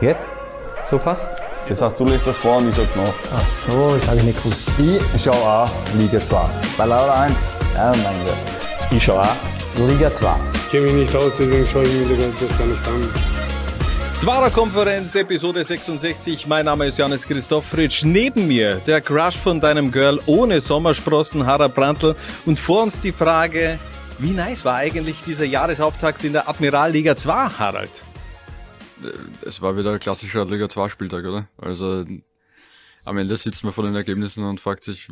Geht? So fast? Das heißt, du lässt das vor und ich sag nach. Ach so, das habe ich nicht gewusst. Ich schau auch Liga 2. Bei Laura 1. Ja, mein Gott. Ich schaue auch Liga 2. Ich kenne mich nicht aus, deswegen schaue ich mir das gar nicht an. Zwarer Konferenz, Episode 66. Mein Name ist Johannes Christoph Fritsch. Neben mir der Crush von deinem Girl ohne Sommersprossen, Harald Brandl. Und vor uns die Frage, wie nice war eigentlich dieser Jahresauftakt in der Admiralliga 2, Harald? Es war wieder ein klassischer Liga 2 Spieltag, oder? Also am Ende sitzt man vor den Ergebnissen und fragt sich,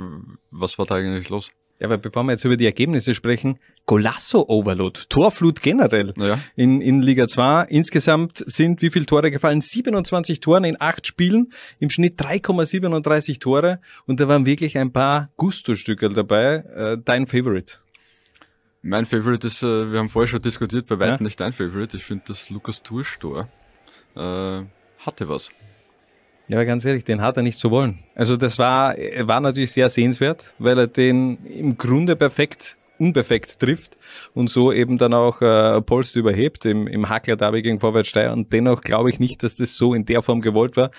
was war da eigentlich los? Ja, aber bevor wir jetzt über die Ergebnisse sprechen, Golasso Overload, Torflut generell Ja. in, in Liga 2. Insgesamt sind wie viele Tore gefallen? 27 Toren in acht Spielen, im Schnitt 3,37 Tore und da waren wirklich ein paar Gusto-Stücke dabei. Äh, dein Favorite? Mein Favorite ist, äh, wir haben vorher schon diskutiert, bei weitem Ja. nicht dein Favorite. Ich finde, das Lukas Tour-Tor äh, hatte was. Ja, aber ganz ehrlich, den hat er nicht zu wollen. Also das war, war natürlich sehr sehenswert, weil er den im Grunde perfekt, unperfekt trifft und so eben dann auch äh, Polst überhebt im, im Hackler-Derby gegen Vorwärtssteier und dennoch glaube ich nicht, dass das so in der Form gewollt war.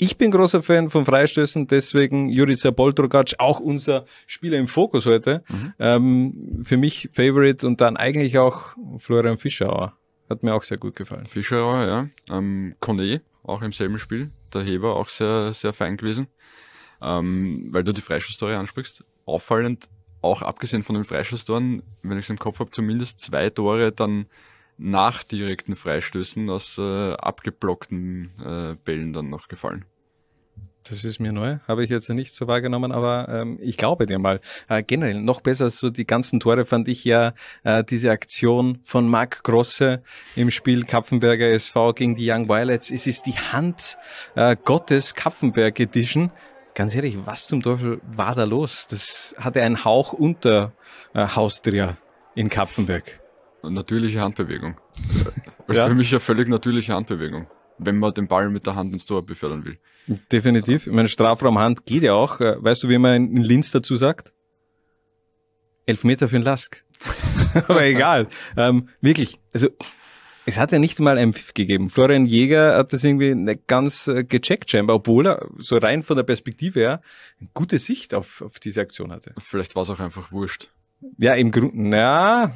Ich bin großer Fan von Freistößen, deswegen Jurica Boltrogac, auch unser Spieler im Fokus heute. Ähm, für mich Favorite und dann eigentlich auch Florian Fischauer. Hat mir auch sehr gut gefallen. Fischerauer, ja. Ähm, Kone, auch im selben Spiel. Der Heber auch sehr, sehr fein gewesen. Ähm, weil du die Freischusstore ansprichst. Auffallend, auch abgesehen von den Freischusstoren, wenn ich es im Kopf habe, zumindest zwei Tore dann nach direkten Freistößen aus äh, abgeblockten äh, Bällen dann noch gefallen. Das ist mir neu, habe ich jetzt nicht so wahrgenommen, aber ähm, ich glaube dir mal. Äh, generell noch besser so die ganzen Tore fand ich ja äh, diese Aktion von Marc Grosse im Spiel Kapfenberger SV gegen die Young Violets. Es ist die Hand äh, Gottes Kapfenberg Edition. Ganz ehrlich, was zum Teufel war da los? Das hatte einen Hauch unter äh, Haustrier in Kapfenberg. Natürliche Handbewegung. Ja. Für mich eine völlig natürliche Handbewegung, wenn man den Ball mit der Hand ins Tor befördern will. Definitiv. Ich meine, Strafraumhand geht ja auch. Äh, Weißt du, wie man in Linz dazu sagt? Elfmeter für den Lask. Aber egal. Ähm, wirklich. Also, es hat ja nicht mal einen Pfiff gegeben. Florian Jäger hat das irgendwie nicht ganz äh, gecheckt scheinbar, obwohl er so rein von der Perspektive her eine gute Sicht auf, auf diese Aktion hatte. Vielleicht war es auch einfach wurscht. Ja, im Grunde, na,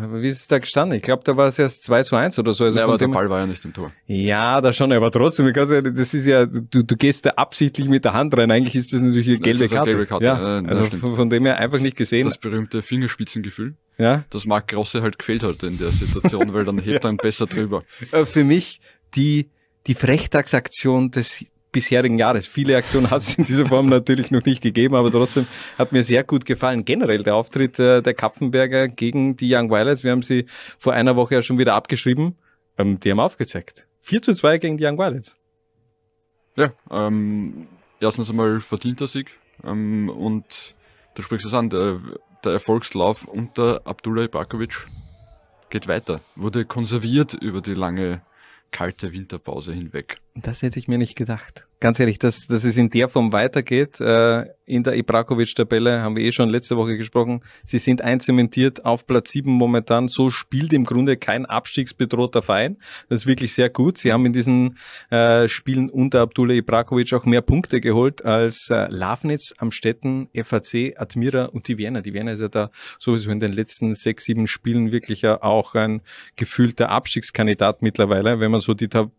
wie ist es da gestanden? Ich glaube, da war es erst 2 zu 1 oder so. Also ja, aber der Ball war ja nicht im Tor. ja, da schon, aber trotzdem, ja- das ist ja, du, du gehst da absichtlich mit der Hand rein. Eigentlich ist das natürlich eine Das gelbe ist eine Karte. gelbe Karte, Ja, das also stimmt. von, dem her einfach nicht gesehen. Das berühmte Fingerspitzengefühl, ja. das Marc Grosse halt gefehlt hat in der Situation, weil dann hebt er ihn besser drüber. Äh, Für mich die, die Frechtagsaktion des bisherigen Jahres. Viele Aktionen hat es in dieser Form natürlich noch nicht gegeben, aber trotzdem hat mir sehr gut gefallen. Generell der Auftritt äh, der Kapfenberger gegen die Young Violets. Wir haben sie vor einer Woche ja schon wieder abgeschrieben. Ähm, die haben aufgezeigt. 4 zu 2 gegen die Young Violets. Ja, ähm, erstens einmal verdienter Sieg ähm, und du sprichst es an, der, der Erfolgslauf unter Abdullah Ibrakovic geht weiter, wurde konserviert über die lange kalte Winterpause hinweg. Das hätte ich mir nicht gedacht. Ganz ehrlich, dass, dass es in der Form weitergeht. Äh, in der Ibrakovic-Tabelle haben wir eh schon letzte Woche gesprochen. Sie sind einzementiert auf Platz 7 momentan. So spielt im Grunde kein abstiegsbedrohter Verein. Das ist wirklich sehr gut. Sie haben in diesen äh, Spielen unter Abdullah Ibrakovic auch mehr Punkte geholt als äh, Lavnitz, Amstetten, FAC, Admira und die Vienna. Die Vienna ist ja da sowieso in den letzten sechs, sieben Spielen wirklich ja auch ein gefühlter Abstiegskandidat mittlerweile, wenn man so die Tab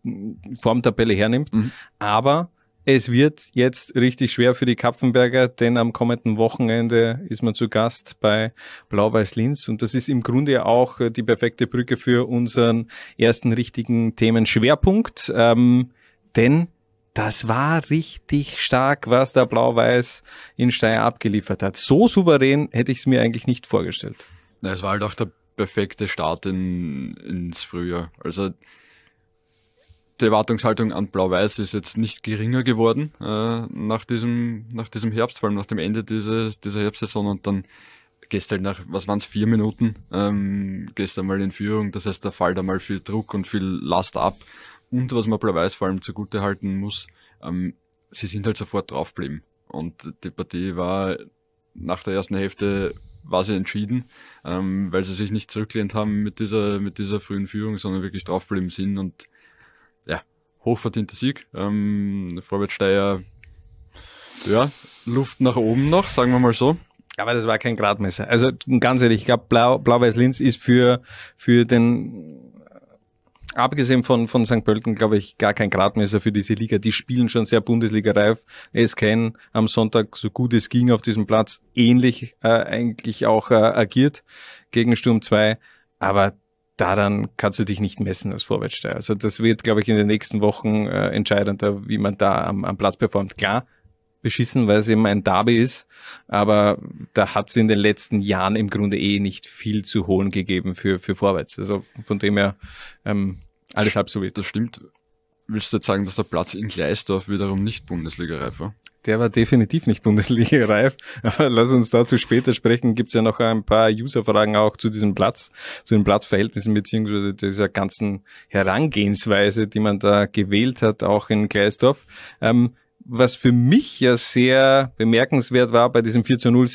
Formtabelle hernimmt. Mhm. Aber es wird jetzt richtig schwer für die Kapfenberger, denn am kommenden Wochenende ist man zu Gast bei Blau-Weiß Linz und das ist im Grunde auch äh, die perfekte Brücke für unseren ersten richtigen Themenschwerpunkt, ähm, denn das war richtig stark, was der Blau-Weiß in Steyr abgeliefert hat. So souverän hätte ich es mir eigentlich nicht vorgestellt. Es war halt auch der perfekte Start in, ins Frühjahr. Also die Erwartungshaltung an Blau-Weiß ist jetzt nicht geringer geworden äh, nach diesem nach diesem Herbst, vor allem nach dem Ende dieses, dieser Herbstsaison und dann gehst halt nach, was waren es, vier Minuten, ähm, gehst einmal in Führung, das heißt, da fällt einmal viel Druck und viel Last ab. Und was man Blau-Weiß vor allem zugute halten muss, ähm, sie sind halt sofort draufgeblieben. Und die Partie war nach der ersten Hälfte war sie entschieden, ähm, weil sie sich nicht zurückgelehnt haben mit dieser, mit dieser frühen Führung, sondern wirklich draufgeblieben sind und ja, hochverdienter Sieg. Ähm, Vorwärtssteier, ja, Luft nach oben noch, sagen wir mal so. Aber das war kein Gradmesser. Also ganz ehrlich, ich glaube, Blau, Blau-Weiß-Linz ist für, für den abgesehen von, von St. Pölten, glaube ich, gar kein Gradmesser für diese Liga. Die spielen schon sehr Bundesliga-reif. SKN am Sonntag, so gut es ging auf diesem Platz, ähnlich äh, eigentlich auch äh, agiert gegen Sturm 2. Aber daran kannst du dich nicht messen als Vorwärtssteier. Also das wird, glaube ich, in den nächsten Wochen äh, entscheidender, wie man da am, am Platz performt. Klar, beschissen, weil es eben ein Derby ist. Aber da hat es in den letzten Jahren im Grunde eh nicht viel zu holen gegeben für, für Vorwärts. Also von dem her ähm, alles halb so wild. Das stimmt. Willst du jetzt sagen, dass der Platz in Gleisdorf wiederum nicht Bundesliga-reif war? Der war definitiv nicht Bundesliga-reif. Aber lass uns dazu später sprechen. Gibt es ja noch ein paar User-Fragen auch zu diesem Platz, zu den Platzverhältnissen beziehungsweise dieser ganzen Herangehensweise, die man da gewählt hat, auch in Gleisdorf. Ähm, was für mich ja sehr bemerkenswert war bei diesem 4 zu 0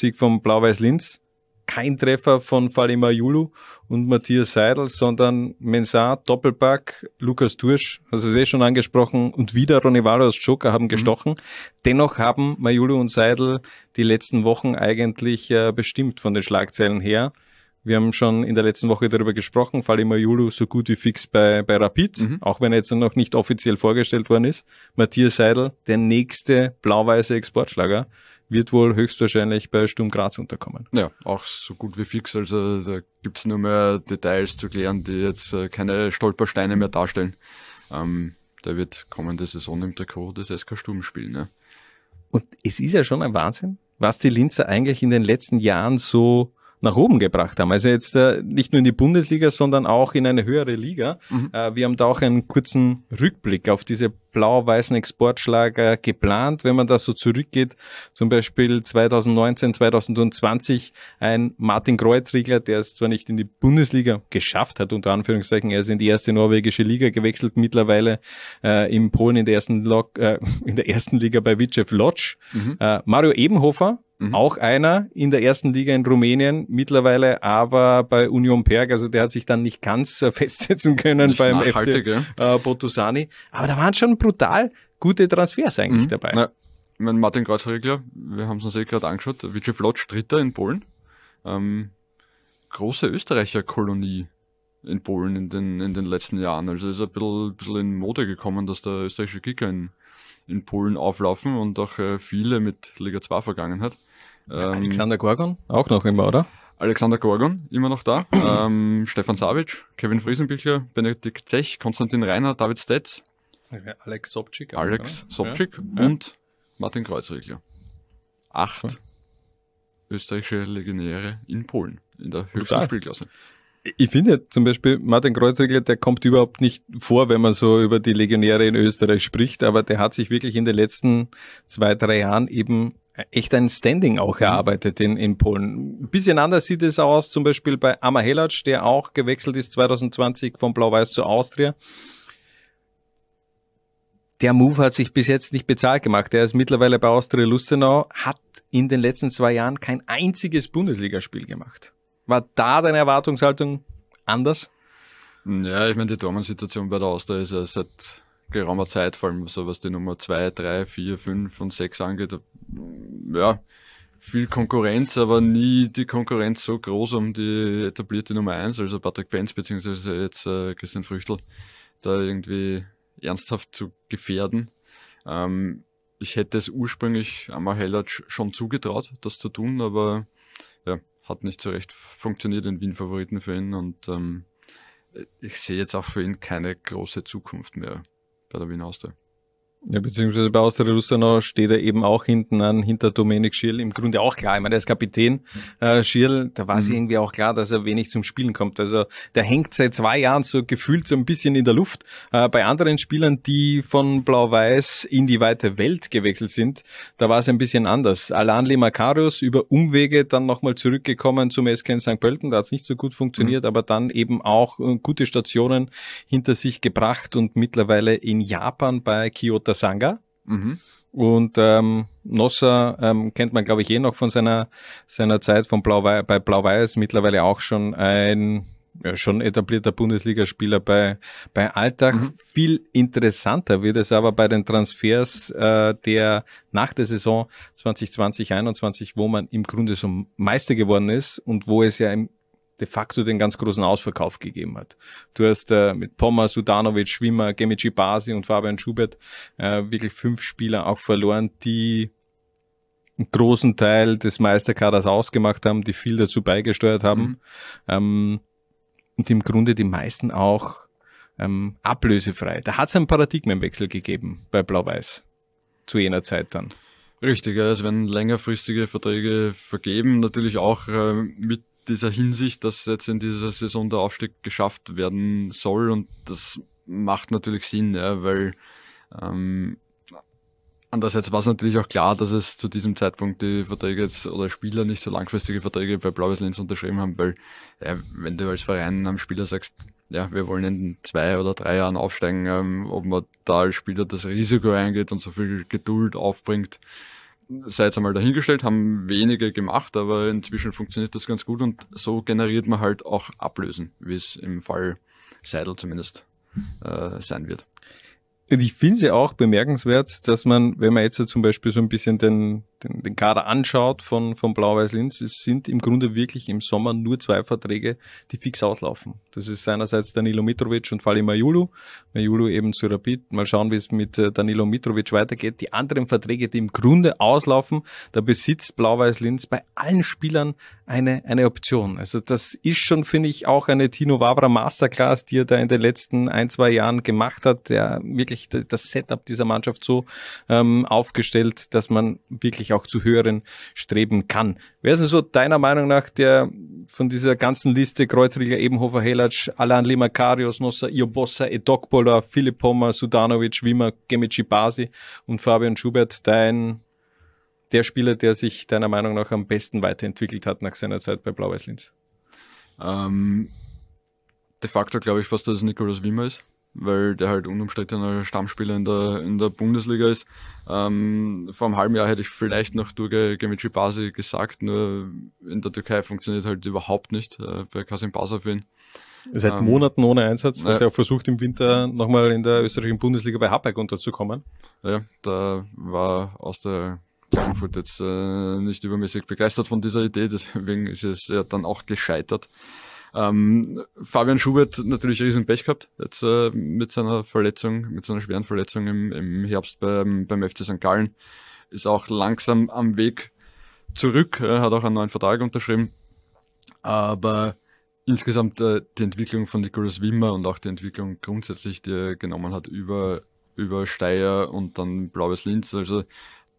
Kein Treffer von Falima Julu und Matthias Seidel, sondern Mensah, Doppelpack, Lukas Dursch, hast du es eh schon angesprochen, und wieder Ronny Ronivalo als Joker haben mhm. gestochen. Mhm. Dennoch haben Majulu und Seidel die letzten Wochen eigentlich äh, bestimmt von den Schlagzeilen her. Wir haben schon in der letzten Woche darüber gesprochen, Fall immer Julu so gut wie fix bei, bei Rapid, mhm. auch wenn er jetzt noch nicht offiziell vorgestellt worden ist. Matthias Seidel, der nächste blau-weiße Exportschlager, wird wohl höchstwahrscheinlich bei Sturm Graz unterkommen. Ja, auch so gut wie fix. Also da gibt's nur mehr Details zu klären, die jetzt äh, keine Stolpersteine mehr darstellen. Ähm, der wird kommende Saison im Trikot des SK Sturm spielen. Ja. Und es ist ja schon ein Wahnsinn, was die Linzer eigentlich in den letzten Jahren so nach oben gebracht haben. Also jetzt äh, nicht nur in die Bundesliga, sondern auch in eine höhere Liga. Mhm. Äh, wir haben da auch einen kurzen Rückblick auf diese blau-weißen Exportschlager geplant, wenn man da so zurückgeht. Zum Beispiel 2019, 2020 ein Martin Kreuzriegler, der es zwar nicht in die Bundesliga geschafft hat, unter Anführungszeichen, er ist in die erste norwegische Liga gewechselt, mittlerweile äh, in Polen in der ersten, Log, äh, in der ersten Liga bei Vicef Lodz. Mhm. Äh, Mario Ebenhofer, Mhm. Auch einer in der ersten Liga in Rumänien, mittlerweile aber bei Union Perg, also der hat sich dann nicht ganz äh, festsetzen können nicht beim FC äh, Botusani. Aber da waren schon brutal gute Transfers eigentlich mhm. dabei. Na, ich meine, Martin Kreuzregler, wir haben es uns eh gerade angeschaut, Vichy Flotsch, Dritter in Polen. Ähm, große Österreicher-Kolonie in Polen in den, in den letzten Jahren. Also ist ein bisschen, bisschen in Mode gekommen, dass der österreichische Kicker in, in Polen auflaufen und auch äh, viele mit Liga 2 Vergangenheit. Ähm, Alexander Gorgon, auch noch immer, oder? Alexander Gorgon, immer noch da. ähm, Stefan Savic, Kevin Friesenbüchler, Benedikt Zech, Konstantin Reiner, David Stetz. Alex Sobczyk. Alex Sobczyk ja. und Martin Kreuzregler. Acht ja. österreichische Legionäre in Polen, in der höchsten Total. Spielklasse. Ich finde zum Beispiel Martin Kreuzregler, der kommt überhaupt nicht vor, wenn man so über die Legionäre in Österreich spricht, aber der hat sich wirklich in den letzten zwei, drei Jahren eben echt ein Standing auch erarbeitet in, in Polen. Ein bisschen anders sieht es aus, zum Beispiel bei Ama Helac, der auch gewechselt ist 2020 von Blau-Weiß zu Austria. Der Move hat sich bis jetzt nicht bezahlt gemacht. Er ist mittlerweile bei Austria Lustenau, hat in den letzten zwei Jahren kein einziges Bundesligaspiel gemacht. War da deine Erwartungshaltung anders? Ja, ich meine, die Dortmund-Situation bei der Austria ist ja seit geraumer Zeit, vor allem so was die Nummer 2, 3, 4, 5 und 6 angeht, ja, viel Konkurrenz, aber nie die Konkurrenz so groß um die etablierte Nummer 1, also Patrick Benz beziehungsweise jetzt äh, Christian Früchtel, da irgendwie ernsthaft zu gefährden. Ähm, ich hätte es ursprünglich Amar Hellac schon zugetraut, das zu tun, aber ja, hat nicht so recht funktioniert in Wien Favoriten für ihn und ähm, ich sehe jetzt auch für ihn keine große Zukunft mehr bei der Wien Austria. Ja, beziehungsweise bei Austria Lustenau steht er eben auch hinten an, hinter Dominik Schirl. Im Grunde auch klar. Ich meine, der ist Kapitän. Äh, Schirl, da war es mhm. irgendwie auch klar, dass er wenig zum Spielen kommt. Also der hängt seit zwei Jahren so gefühlt so ein bisschen in der Luft. Äh, bei anderen Spielern, die von Blau-Weiß in die weite Welt gewechselt sind, da war es ein bisschen anders. Alan Lemakarius über Umwege dann nochmal zurückgekommen zum SK St. Pölten. Da hat es nicht so gut funktioniert, mhm. aber dann eben auch äh, gute Stationen hinter sich gebracht und mittlerweile in Japan bei Kyoto der Sanga. Mhm. Und ähm, Nosser ähm, kennt man, glaube ich, eh noch von seiner, seiner Zeit von Blau bei Blau-Weiß, mittlerweile auch schon ein ja, schon etablierter Bundesligaspieler bei, bei Alltag. Mhm. Viel interessanter wird es aber bei den Transfers äh, der nach der Saison 2020, 21, wo man im Grunde so Meister geworden ist und wo es ja im de facto den ganz großen Ausverkauf gegeben hat. Du hast äh, mit Pommer, Sudanovic, Schwimmer, Gemici Basi und Fabian Schubert äh, wirklich fünf Spieler auch verloren, die einen großen Teil des Meisterkaders ausgemacht haben, die viel dazu beigesteuert haben. Mhm. Ähm, und im Grunde die meisten auch ähm, ablösefrei. Da hat es einen Paradigmenwechsel gegeben bei Blau-Weiß zu jener Zeit dann. Richtig, ja, es werden längerfristige Verträge vergeben, natürlich auch äh, mit dieser Hinsicht, dass jetzt in dieser Saison der Aufstieg geschafft werden soll und das macht natürlich Sinn, ja, weil ähm, Andererseits war es natürlich auch klar, dass es zu diesem Zeitpunkt die Verträge jetzt oder Spieler nicht so langfristige Verträge bei Blaues Linz unterschrieben haben, weil ja, wenn du als Verein am Spieler sagst, ja, wir wollen in zwei oder drei Jahren aufsteigen, ähm, ob man da als Spieler das Risiko eingeht und so viel Geduld aufbringt, sei jetzt einmal dahingestellt, haben wenige gemacht, aber inzwischen funktioniert das ganz gut und so generiert man halt auch Ablösen, wie es im Fall Seidel zumindest äh, sein wird. Ich finde es ja auch bemerkenswert, dass man, wenn man jetzt zum Beispiel so ein bisschen den, den, den Kader anschaut von, von Blau-Weiß-Linz, es sind im Grunde wirklich im Sommer nur zwei Verträge, die fix auslaufen. Das ist einerseits Danilo Mitrovic und Fali Majulu. Majulu eben zu Rapid. Mal schauen, wie es mit äh, Danilo Mitrovic weitergeht. Die anderen Verträge, die im Grunde auslaufen, da besitzt Blau-Weiß-Linz bei allen Spielern eine, eine Option. Also das ist schon, finde ich, auch eine Tino Wavra Masterclass, die er da in den letzten ein, zwei Jahren gemacht hat, der wirklich das Setup dieser Mannschaft so ähm, aufgestellt, dass man wirklich auch zu höheren streben kann. Wer ist denn so deiner Meinung nach der von dieser ganzen Liste Kreuzriger, Ebenhofer, Helac, Alan Lima, Karios, Nossa, Iobossa, Edokbola, Philipp Pommer, Sudanovic, Wimmer, Gemici Basi und Fabian Schubert dein der Spieler, der sich deiner Meinung nach am besten weiterentwickelt hat nach seiner Zeit bei Blau-Weiß Linz? Ähm, de facto glaube ich fast, dass es Nikolaus Wimmer ist, weil der halt unumstrittener Stammspieler in der, in der Bundesliga ist. Ähm, vor einem halben Jahr hätte ich vielleicht noch Durge Gemici Basi gesagt, nur in der Türkei funktioniert halt überhaupt nicht äh, bei Kasim Basa für ihn. Seit ähm, Monaten ohne Einsatz. Also er versucht im Winter nochmal in der österreichischen Bundesliga bei Habeck unterzukommen. Ja, da war aus der Klagenfurt jetzt äh, nicht übermäßig begeistert von dieser Idee, deswegen ist es ja dann auch gescheitert. Ähm, Fabian Schubert natürlich riesen Pech gehabt, jetzt äh, mit seiner Verletzung, mit seiner schweren Verletzung im, im Herbst beim, beim FC St. Gallen. Ist auch langsam am Weg zurück, äh, hat auch einen neuen Vertrag unterschrieben. Aber insgesamt äh, die Entwicklung von Nicolas Wimmer und auch die Entwicklung grundsätzlich, die er genommen hat über, über Steyr und dann Blaues Linz, also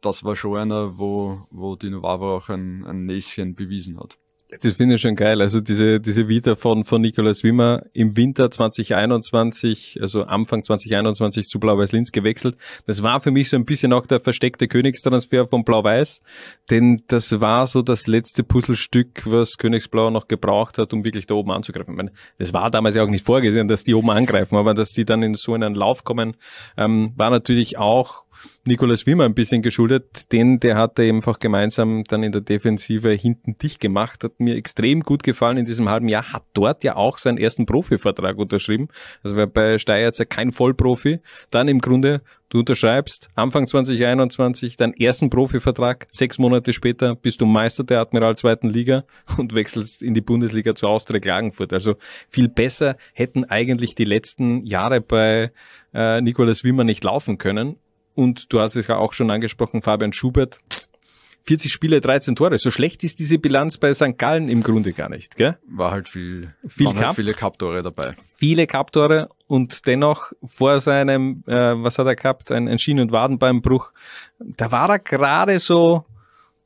das war schon einer, wo, wo Dino Vava auch ein, ein Näschen bewiesen hat. Das finde ich schon geil. Also diese, diese Vita von, von Nikolaus Wimmer im Winter 2021, also Anfang 2021 zu Blau-Weiß-Linz gewechselt. Das war für mich so ein bisschen auch der versteckte Königstransfer von Blau-Weiß, denn das war so das letzte Puzzlestück, was Königsblau noch gebraucht hat, um wirklich da oben anzugreifen. Ich meine, das war damals ja auch nicht vorgesehen, dass die oben angreifen, aber dass die dann in so einen Lauf kommen, ähm, war natürlich auch Nikolaus Wimmer ein bisschen geschuldet, denn der hatte einfach gemeinsam dann in der Defensive hinten dicht gemacht, hat mir extrem gut gefallen in diesem halben Jahr, hat dort ja auch seinen ersten Profivertrag unterschrieben, also war bei Steyr jetzt ja kein Vollprofi, dann im Grunde Du unterschreibst Anfang 2021 deinen ersten Profivertrag. Sechs Monate später bist du Meister der Admiral zweiten Liga und wechselst in die Bundesliga zu Austria Klagenfurt. Also viel besser hätten eigentlich die letzten Jahre bei äh, Nikolaus Wimmer nicht laufen können. Und du hast es ja auch schon angesprochen, Fabian Schubert. 40 Spiele, 13 Tore. So schlecht ist diese Bilanz bei St. Gallen im Grunde gar nicht, gell? War halt viel, viel waren halt viele Cup-Tore dabei. Viele Cup-Tore und dennoch vor seinem, äh, was hat er gehabt, ein, ein Schien- und Wadenbeinbruch, da war er gerade so,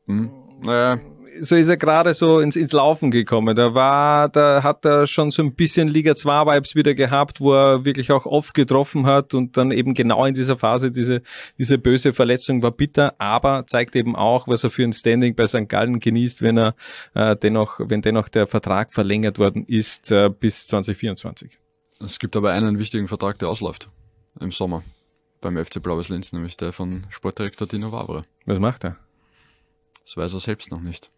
hm. naja, so ist er gerade so ins, ins Laufen gekommen. Da war, da hat er schon so ein bisschen Liga 2 Vibes wieder gehabt, wo er wirklich auch oft getroffen hat und dann eben genau in dieser Phase diese, diese böse Verletzung war bitter, aber zeigt eben auch, was er für ein Standing bei St. Gallen genießt, wenn er äh, dennoch, wenn dennoch der Vertrag verlängert worden ist äh, bis 2024. Es gibt aber einen wichtigen Vertrag, der ausläuft im Sommer beim FC Blaues Linz, nämlich der von Sportdirektor Dino Wavre. Was macht er? Das weiß er selbst noch nicht.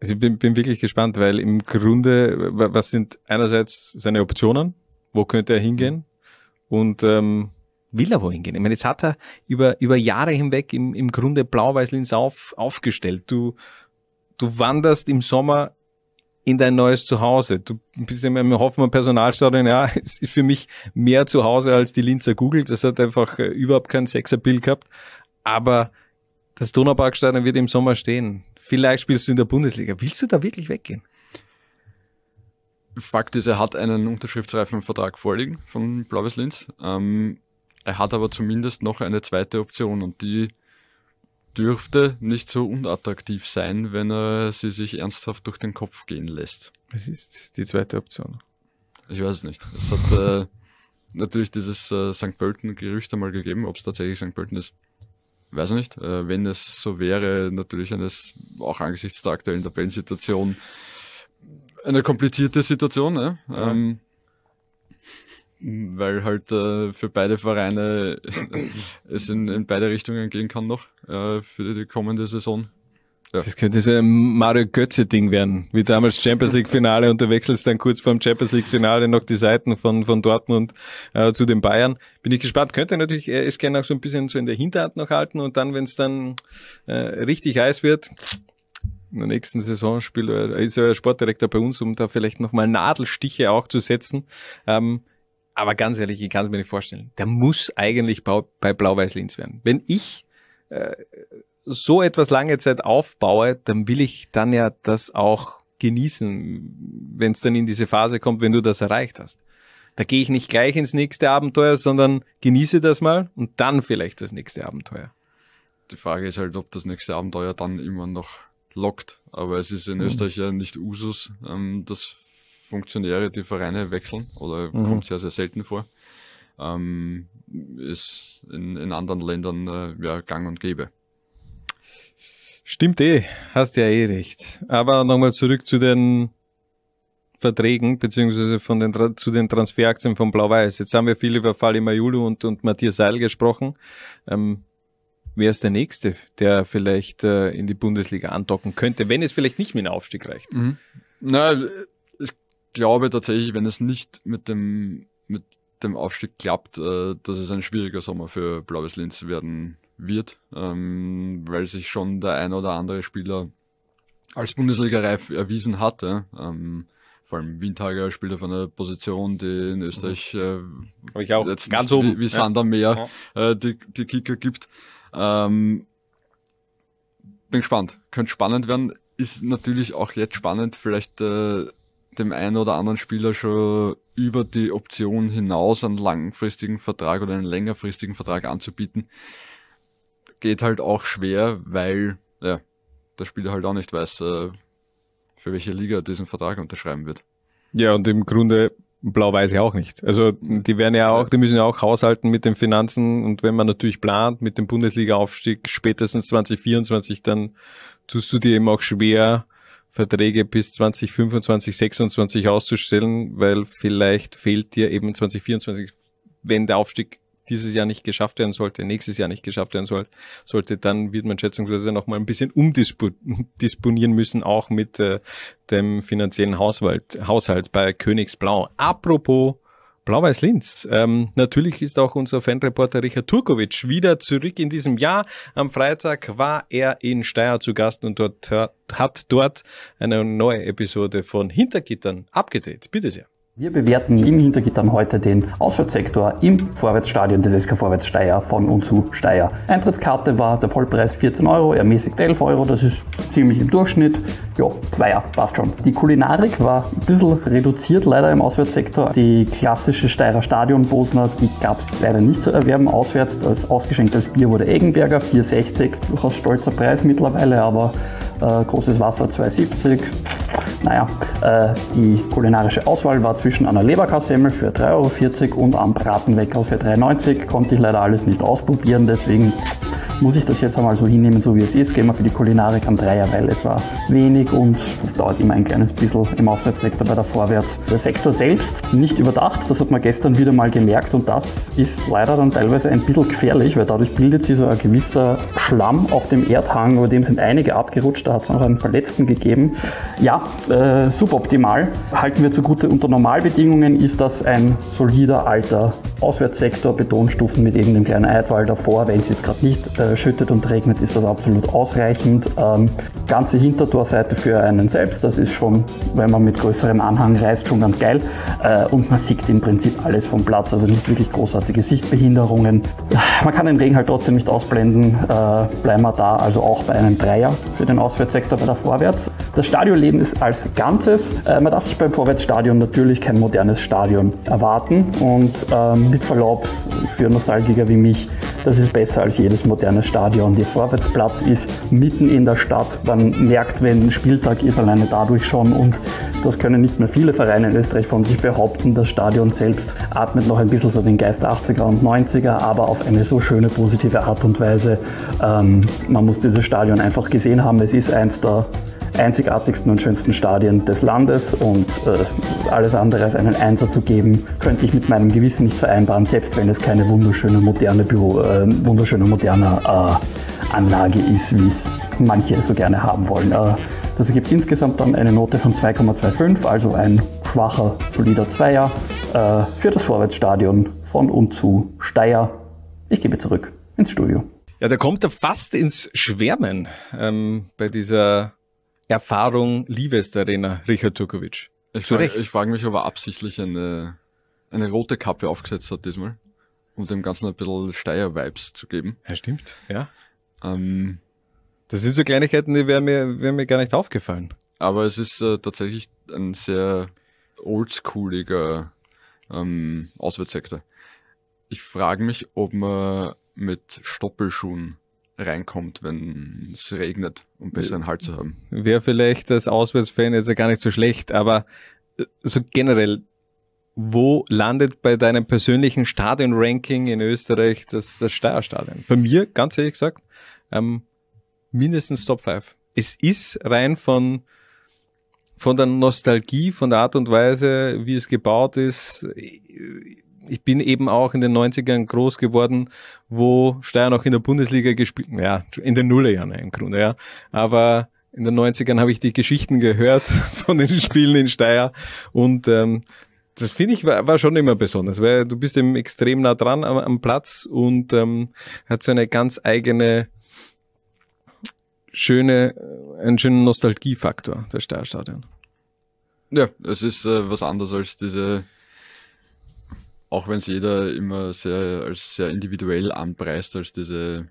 Also ich bin, bin wirklich gespannt, weil im Grunde, was sind einerseits seine Optionen? Wo könnte er hingehen? Und ähm, will er wohin gehen? Ich meine, jetzt hat er über, über Jahre hinweg im, im Grunde Blau-Weiß-Linz auf, aufgestellt. Du, du wanderst im Sommer in dein neues Zuhause. Du bist im Hoffmann Personalstadion, ja, es ist für mich mehr Zuhause als die Linzer Google. Das hat einfach äh, überhaupt kein Sexappeal gehabt. Aber das Donauparkstadion wird im Sommer stehen. Vielleicht spielst du in der Bundesliga. Willst du da wirklich weggehen? Fakt ist, er hat einen unterschriftsreifen Vertrag vorliegen von Blaues Linz. Ähm, er hat aber zumindest noch eine zweite Option und die dürfte nicht so unattraktiv sein, wenn er sie sich ernsthaft durch den Kopf gehen lässt. Was ist die zweite Option? Ich weiß es nicht. Es hat äh, natürlich dieses äh, St. Pölten-Gerücht einmal gegeben, ob es tatsächlich St. Pölten ist. Weiß ich nicht. Äh, wenn es so wäre, natürlich eines, auch angesichts der aktuellen Tabellensituation, eine komplizierte Situation. Ne? Ja. Ähm, weil halt äh, für beide Vereine es in, in beide Richtungen gehen kann noch äh, für die kommende Saison. Ja. Das könnte so ein Mario Götze-Ding werden, wie damals Champions League-Finale und du wechselst dann kurz vor dem Champions League-Finale noch die Seiten von, von Dortmund äh, zu den Bayern. Bin ich gespannt. Könnte natürlich er ist gerne auch so ein bisschen so in der Hinterhand noch halten und dann, wenn es dann äh, richtig heiß wird, in der nächsten Saison spielt er, ist er Sportdirektor bei uns, um da vielleicht nochmal Nadelstiche auch zu setzen. Ähm, aber ganz ehrlich, ich kann es mir nicht vorstellen. Der muss eigentlich bei Blau-Weiß-Linz werden. Wenn ich äh, so etwas lange Zeit aufbaue, dann will ich dann ja das auch genießen, wenn es dann in diese Phase kommt, wenn du das erreicht hast. Da gehe ich nicht gleich ins nächste Abenteuer, sondern genieße das mal und dann vielleicht das nächste Abenteuer. Die Frage ist halt, ob das nächste Abenteuer dann immer noch lockt. Aber es ist in mhm. Österreich ja nicht Usus, ähm, dass Funktionäre die Vereine wechseln oder mhm. kommt sehr, sehr selten vor. Ähm, ist in, in anderen Ländern äh, ja gang und gäbe. Stimmt eh, hast ja eh recht. Aber nochmal zurück zu den Verträgen, beziehungsweise von den, zu den Transferaktien von Blau-Weiß. Jetzt haben wir viel über Fali Majulu und, und Matthias Seil gesprochen. Ähm, wer ist der Nächste, der vielleicht äh, in die Bundesliga andocken könnte, wenn es vielleicht nicht mit dem Aufstieg reicht? Mhm. Na, ich glaube tatsächlich, wenn es nicht mit dem, mit dem Aufstieg klappt, äh, dass es ein schwieriger Sommer für Blaues Linz werden wird, ähm, weil sich schon der ein oder andere Spieler als Bundesliga-reif erwiesen hatte. Ähm, vor allem Windhager spielt auf einer Position, die in Österreich äh, ich auch. jetzt ganz oben. wie, wie Sand am Meer ja. äh, die, die Kicker gibt. Ähm, bin gespannt. Könnte spannend werden. Ist natürlich auch jetzt spannend, vielleicht äh, dem einen oder anderen Spieler schon über die Option hinaus einen langfristigen Vertrag oder einen längerfristigen Vertrag anzubieten geht halt auch schwer, weil ja, der Spieler halt auch nicht weiß, äh, für welche Liga er diesen Vertrag unterschreiben wird. Ja, und im Grunde blau-weiß ja auch nicht. Also die werden ja auch, die müssen ja auch haushalten mit den Finanzen und wenn man natürlich plant mit dem Bundesliga-Aufstieg spätestens 2024, dann tust du dir eben auch schwer, Verträge bis 2025, 26 auszustellen, weil vielleicht fehlt dir eben 2024, wenn der Aufstieg dieses Jahr nicht geschafft werden sollte, nächstes Jahr nicht geschafft werden soll, sollte, dann wird man schätzungsweise noch mal ein bisschen umdisponieren müssen, auch mit äh, dem finanziellen Haushalt, Haushalt bei Königsblau. Apropos Blau-Weiß-Linz. Ähm, natürlich ist auch unser Fanreporter Richard Turkovic wieder zurück in diesem Jahr. Am Freitag war er in Steyr zu Gast und dort hat dort eine neue Episode von Hintergittern abgedreht. Bitte sehr. Wir bewerten im Hintergittern heute den Auswärtssektor im Vorwärtsstadion der SK Vorwärts Steyr von und zu Steyr. Eintrittskarte war der Vollpreis 14 Euro, ermäßigt 11 Euro, das ist ziemlich im Durchschnitt. Ja, Zweier, passt schon. Die Kulinarik war ein bisschen reduziert leider im Auswärtssektor. Die klassische Steyrer Stadionbosner, die gab es leider nicht zu erwerben. Auswärts, das ausgeschenktes Bier wurde Eggenberger, 4,60, durchaus stolzer Preis mittlerweile, aber äh, großes Wasser 2,70. Naja, äh, die kulinarische Auswahl war zwischen einer Leberkassemmel für 3,40 Euro und einem Bratenweckerl für 3,90 Euro. Konnte ich leider alles nicht ausprobieren, deswegen muss ich das jetzt einmal so hinnehmen, so wie es ist. Gehen wir für die Kulinarik am Dreier, weil es war wenig und es dauert immer ein kleines bisschen im Auswärtssektor bei der Vorwärts. Der Sektor selbst nicht überdacht, das hat man gestern wieder mal gemerkt und das ist leider dann teilweise ein bisschen gefährlich, weil dadurch bildet sich so ein gewisser Schlamm auf dem Erdhang, über dem sind einige abgerutscht, da hat es noch einen Verletzten gegeben. Ja, äh, suboptimal. Halten wir zugute, unter Normalbedingungen ist das ein solider alter Auswärtssektor, Betonstufen mit eben dem kleinen Eidwall davor. Wenn es jetzt gerade nicht äh, schüttet und regnet, ist das absolut ausreichend. Ähm, ganze Hintertorseite für einen selbst, das ist schon, wenn man mit größerem Anhang reist, schon ganz geil. Äh, und man sieht im Prinzip alles vom Platz, also nicht wirklich großartige Sichtbehinderungen. Man kann den Regen halt trotzdem nicht ausblenden, äh, bleiben wir da, also auch bei einem Dreier für den Auswärtssektor bei der Vorwärts. Das Stadionleben ist als Ganzes, äh, man darf sich beim Vorwärtsstadion natürlich kein modernes Stadion erwarten und ähm, mit Verlaub für Nostalgiker wie mich, das ist besser als jedes moderne Stadion. Der Vorwärtsplatz ist mitten in der Stadt. Man merkt, wenn Spieltag ist, alleine dadurch schon und das können nicht mehr viele Vereine in Österreich von sich behaupten. Das Stadion selbst atmet noch ein bisschen so den Geist 80er und 90er, aber auf eine so schöne, positive Art und Weise. Ähm, man muss dieses Stadion einfach gesehen haben. Es ist eins der einzigartigsten und schönsten Stadien des Landes und äh, alles andere als einen Einser zu geben, könnte ich mit meinem Gewissen nicht vereinbaren, selbst wenn es keine wunderschöne moderne Büro, äh, wunderschöne moderne äh, Anlage ist, wie es manche so gerne haben wollen. Äh, das ergibt insgesamt dann eine Note von 2,25, also ein schwacher, solider Zweier äh, für das Vorwärtsstadion von und zu Steyr. Ich gebe zurück ins Studio. Ja, da kommt er fast ins Schwärmen ähm, bei dieser Erfahrung Liebes Arena, Richard Turkovic. Ich frage frag mich, ob er absichtlich eine, eine rote Kappe aufgesetzt hat diesmal, um dem Ganzen ein bisschen Steier-Vibes zu geben. Ja, stimmt, ja. Ähm, das sind so Kleinigkeiten, die wären mir, wären mir gar nicht aufgefallen. Aber es ist äh, tatsächlich ein sehr oldschooliger ähm, Auswärtssektor. Ich frage mich, ob man mit Stoppelschuhen reinkommt, wenn es regnet, um besseren Halt zu haben. Wäre vielleicht als Auswärtsfan jetzt ja gar nicht so schlecht, aber äh, so generell, wo landet bei deinem persönlichen Stadion-Ranking in Österreich das, das Steierstadion? Bei mir, ganz ehrlich gesagt, ähm, mindestens Top 5. Es ist rein von, von der Nostalgie, von der Art und Weise, wie es gebaut ist, ich bin eben auch in den 90ern groß geworden, wo Steyr noch in der Bundesliga gespielt, ja, in den Nullerjahren im Grunde, ja. Aber in den 90ern habe ich die Geschichten gehört von den Spielen in Steyr und ähm, das finde ich war, war schon immer besonders, weil du bist eben extrem nah dran am, am Platz und ähm, hat so eine ganz eigene schöne, einen schönen Nostalgiefaktor, der Steyrstadion. Ja, es ist äh, was anderes als diese auch wenn es jeder immer sehr als sehr individuell anpreist, als diese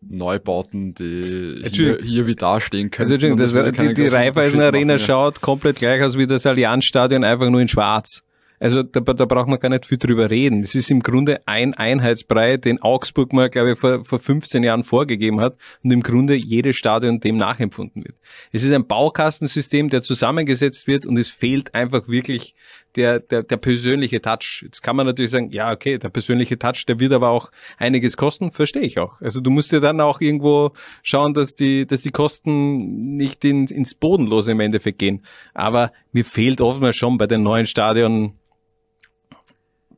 Neubauten, die hier, hier wie dastehen können. Also das, das die, die Raiffeisen Arena schaut komplett gleich aus wie das Allianzstadion, einfach nur in schwarz. Also da, da braucht man gar nicht viel drüber reden. Es ist im Grunde ein Einheitsbrei, den Augsburg mal, glaube ich, vor, vor 15 Jahren vorgegeben hat und im Grunde jedes Stadion dem nachempfunden wird. Es ist ein Baukastensystem, der zusammengesetzt wird und es fehlt einfach wirklich der, der, der persönliche Touch. Jetzt kann man natürlich sagen, ja, okay, der persönliche Touch, der wird aber auch einiges kosten, verstehe ich auch. Also du musst dir dann auch irgendwo schauen, dass die, dass die Kosten nicht in, ins Bodenlose im Endeffekt gehen. Aber mir fehlt oftmals schon bei den neuen Stadionen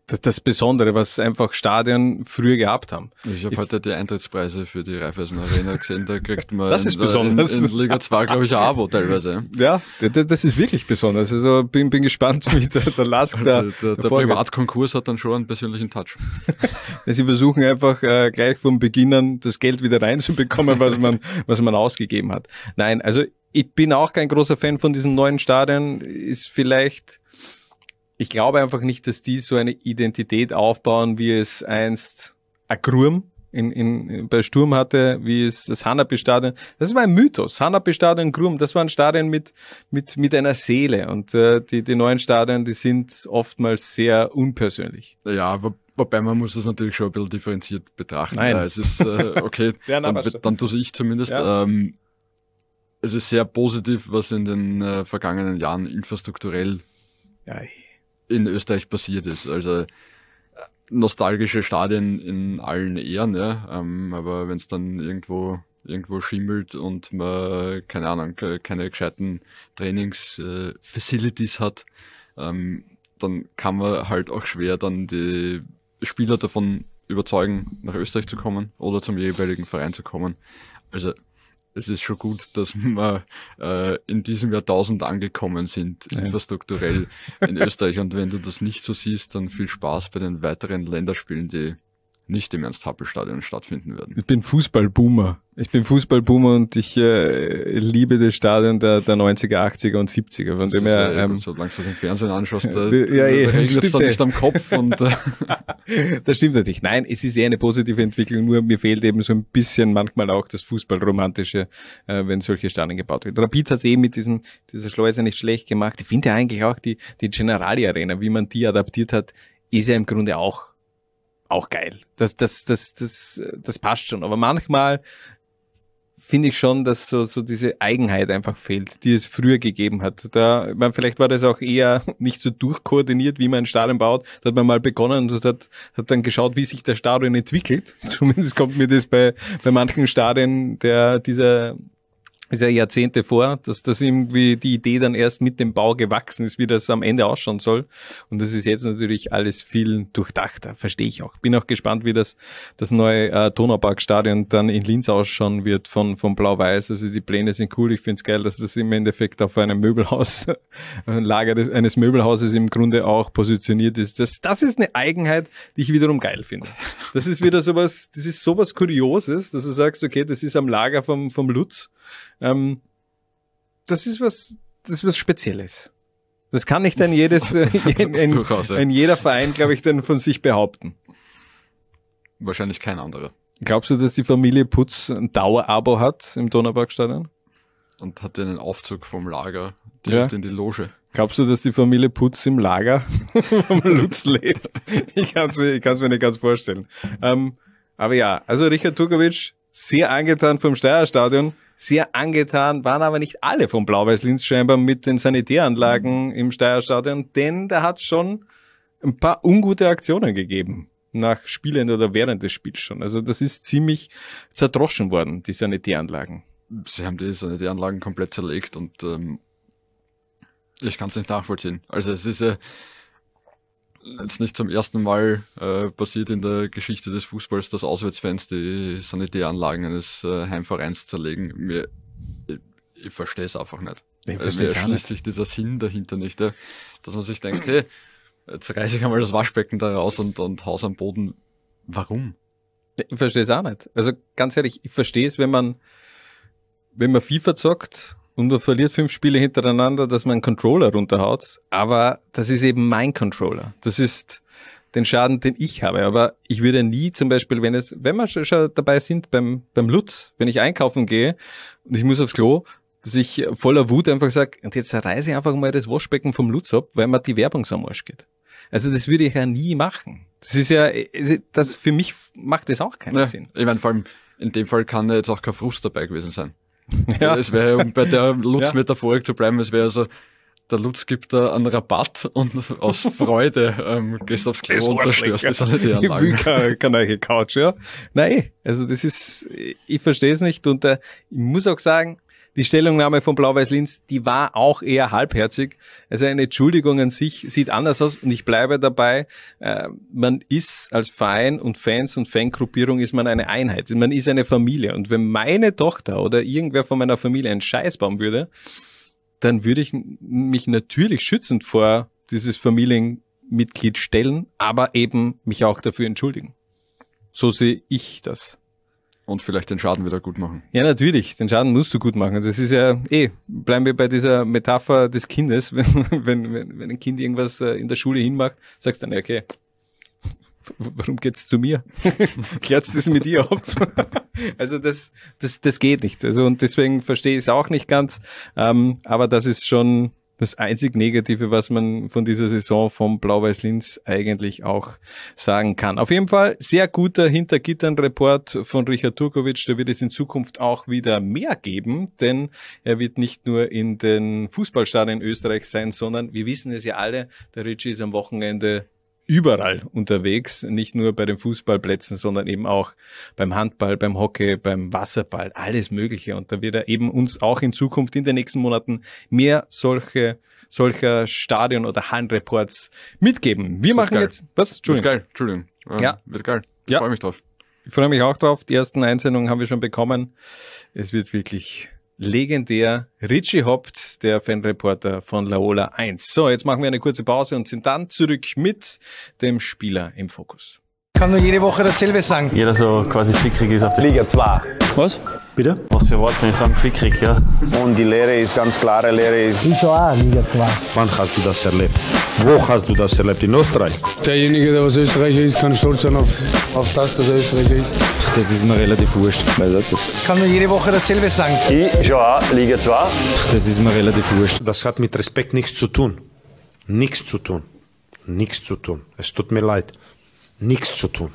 das, das Besondere, was einfach Stadien früher gehabt haben. Ich habe heute die Eintrittspreise für die Raiffeisen Arena gesehen, da kriegt man das ist in, besonders. In, in Liga 2, glaube ich, ein Abo teilweise. Ja, das, das ist wirklich besonders. Also bin, bin gespannt, wie der, der Lask da. Der, der, der Privatkonkurs hat dann schon einen persönlichen Touch. Sie versuchen einfach äh, gleich vom Beginn an das Geld wieder reinzubekommen, was man, was man ausgegeben hat. Nein, also ich bin auch kein großer Fan von diesen neuen Stadien. Ist vielleicht ich glaube einfach nicht, dass die so eine Identität aufbauen, wie es einst Agrum in, in, bei Sturm hatte, wie es das Hanapi-Stadion. Das war ein Mythos. Hanapi-Stadion, Grum, das waren Stadien mit, mit, mit einer Seele. Und äh, die, die neuen Stadien, die sind oftmals sehr unpersönlich. Ja, wo, wobei man muss das natürlich schon ein bisschen differenziert betrachten. Nein. Ja, es ist, äh, okay, dann, dann tue ich zumindest. Ja. Ähm, es ist sehr positiv, was in den äh, vergangenen Jahren infrastrukturell ja, in Österreich passiert ist. Also nostalgische Stadien in allen Ehren, ja. Ähm, aber wenn es dann irgendwo irgendwo schimmelt und man, keine Ahnung, keine gescheiten Trainings-Facilities äh, hat, ähm, dann kann man halt auch schwer dann die Spieler davon überzeugen, nach Österreich zu kommen oder zum jeweiligen Verein zu kommen. Also es ist schon gut, dass wir äh, in diesem Jahrtausend angekommen sind, ja. infrastrukturell in Österreich. Und wenn du das nicht so siehst, dann viel Spaß bei den weiteren Länderspielen, die nicht im Ernst-Happel-Stadion stattfinden werden. Ich bin Fußballboomer. Ich bin Fußballboomer und ich äh, liebe das Stadion der, der 90er, 80er und 70er. Von dem her, ähm, solange du das im Fernsehen anschaust, da, ja, ja, regnet es dann nicht am Kopf. Und, äh. das stimmt natürlich. Nein, es ist eher eine positive Entwicklung, nur mir fehlt eben so ein bisschen manchmal auch das Fußballromantische, äh, wenn solche Stadien gebaut werden. Rapid hat es eben mit diesem, dieser Schleuse nicht schlecht gemacht. Ich finde ja eigentlich auch die, die Generali Arena, wie man die adaptiert hat, ist ja im Grunde auch auch geil. Das, das, das, das, das passt schon. Aber manchmal finde ich schon, dass so, so diese Eigenheit einfach fehlt, die es früher gegeben hat. Da, man, vielleicht war das auch eher nicht so durchkoordiniert, wie man ein Stadion baut. Da hat man mal begonnen und hat, hat dann geschaut, wie sich der Stadion entwickelt. Zumindest kommt mir das bei, bei manchen Stadien der, dieser ist ja Jahrzehnte vor, dass das irgendwie die Idee dann erst mit dem Bau gewachsen ist, wie das am Ende ausschauen soll. Und das ist jetzt natürlich alles viel durchdachter, verstehe ich auch. Bin auch gespannt, wie das, das neue äh, Donauparkstadion dann in Linz ausschauen wird von, von Blau-Weiß. Also die Pläne sind cool. Ich finde es geil, dass das im Endeffekt auf einem Möbelhaus, Lager des, eines Möbelhauses im Grunde auch positioniert ist. Das, das ist eine Eigenheit, die ich wiederum geil finde. Das ist wieder sowas, das ist sowas Kurioses, dass du sagst, okay, das ist am Lager vom, vom Lutz ähm, das ist was, das ist was Spezielles. Das kann nicht ein jedes, ja. ein jeder Verein, glaube ich, dann von sich behaupten. Wahrscheinlich kein anderer. Glaubst du, dass die Familie Putz ein Dauerabo hat im Donauparkstadion? Und hat einen Aufzug vom Lager direkt ja. in die Loge. Glaubst du, dass die Familie Putz im Lager vom Lutz lebt? Ich kann es mir, mir nicht ganz vorstellen. Ähm, aber ja, also Richard Turkovic, sehr angetan vom Steierstadion sehr angetan waren aber nicht alle von Blau-Weiß-Linz scheinbar mit den Sanitäranlagen im Steierstadion, denn da hat schon ein paar ungute Aktionen gegeben nach Spielende oder während des Spiels schon. Also das ist ziemlich zerdroschen worden, die Sanitäranlagen. Sie haben die Sanitäranlagen komplett zerlegt und ähm, ich kann es nicht nachvollziehen. Also es ist ja jetzt nicht zum ersten Mal äh, passiert in der Geschichte des Fußballs, dass Auswärtsfans die Sanitäranlagen eines äh, Heimvereins zerlegen. Mir, ich, ich verstehe es einfach nicht. Ich also, mir erschließt sich dieser Sinn dahinter nicht, ja? dass man sich denkt, hey, jetzt reiße ich einmal das Waschbecken da raus und, und haus am Boden. Warum? Ich verstehe es auch nicht. Also ganz ehrlich, ich verstehe es, wenn man, wenn man FIFA zockt und man verliert fünf Spiele hintereinander, dass man einen Controller runterhaut. Aber das ist eben mein Controller. Das ist den Schaden, den ich habe. Aber ich würde nie zum Beispiel, wenn es, wenn wir schon dabei sind beim, beim Lutz, wenn ich einkaufen gehe und ich muss aufs Klo, dass ich voller Wut einfach sage, und jetzt reiße ich einfach mal das Waschbecken vom Lutz ab, weil mir die Werbung so am Arsch geht. Also das würde ich ja nie machen. Das ist ja, das für mich macht das auch keinen ja, Sinn. Ich meine, vor allem in dem Fall kann ja jetzt auch kein Frust dabei gewesen sein. Ja. Es wäre, um bei der Lutz-Metaphorik ja. zu bleiben, es wäre so, der Lutz gibt da einen Rabatt und aus Freude ähm, gehst aufs Klo und zerstörst die Sanitäranlagen. Ich will keine, keine Couch, ja. Nein, also das ist, ich verstehe es nicht und äh, ich muss auch sagen, die Stellungnahme von Blau-Weiß-Linz, die war auch eher halbherzig. Also eine Entschuldigung an sich sieht anders aus und ich bleibe dabei. Äh, man ist als Verein und Fans und Fangruppierung ist man eine Einheit. Man ist eine Familie. Und wenn meine Tochter oder irgendwer von meiner Familie einen Scheiß bauen würde, dann würde ich mich natürlich schützend vor dieses Familienmitglied stellen, aber eben mich auch dafür entschuldigen. So sehe ich das. Und vielleicht den Schaden wieder gut machen. Ja, natürlich. Den Schaden musst du gut machen. Das ist ja, eh, bleiben wir bei dieser Metapher des Kindes. Wenn, wenn, wenn, ein Kind irgendwas äh, in der Schule hinmacht, sagst du dann, okay, warum geht's zu mir? Klärst das mit ihr ab? also das, das, das geht nicht. Also und deswegen verstehe ich es auch nicht ganz. Ähm, aber das ist schon, das einzig Negative, was man von dieser Saison vom Blau-Weiß-Linz eigentlich auch sagen kann. Auf jeden Fall sehr guter Hintergittern-Report von Richard Turkovic. Da wird es in Zukunft auch wieder mehr geben, denn er wird nicht nur in den Fußballstadien in Österreich sein, sondern wir wissen es ja alle, der Richie ist am Wochenende überall unterwegs, nicht nur bei den Fußballplätzen, sondern eben auch beim Handball, beim Hockey, beim Wasserball, alles Mögliche. Und da wird er eben uns auch in Zukunft in den nächsten Monaten mehr solche solcher Stadion- oder Hallenreports mitgeben. Wir machen geil. jetzt, was? Wird Entschuldigung. geil, Entschuldigung. Äh, Ja. Wird geil. Ich Ja. freue mich drauf. Ich freue mich auch drauf. Die ersten Einsendungen haben wir schon bekommen. Es wird wirklich legendär. Richie Hoppt, der Fanreporter von Laola 1. So, jetzt machen wir eine kurze Pause und sind dann zurück mit dem Spieler im Fokus. Ich kann nur jede Woche dasselbe sagen. Jeder so quasi fickrig ist auf der Liga 2. Was? Bitte? Was für Wort kann ich sagen? Fickrig, ja. Und die Lehre ist ganz klare Lehre ist, Ich schon auch Liga 2. Wann hast du das erlebt? Wo hast du das erlebt? In Österreich? Derjenige, der was Österreicher ist, kann stolz sein auf, auf das, dass er Österreicher ist. Das ist mir relativ wurscht. Ich kann nur jede Woche dasselbe sagen. Ich schon auch Liga 2. Das ist mir relativ wurscht. Das hat mit Respekt nichts zu tun. Nichts zu tun. Nichts zu tun. Es tut mir leid. Nichts zu tun.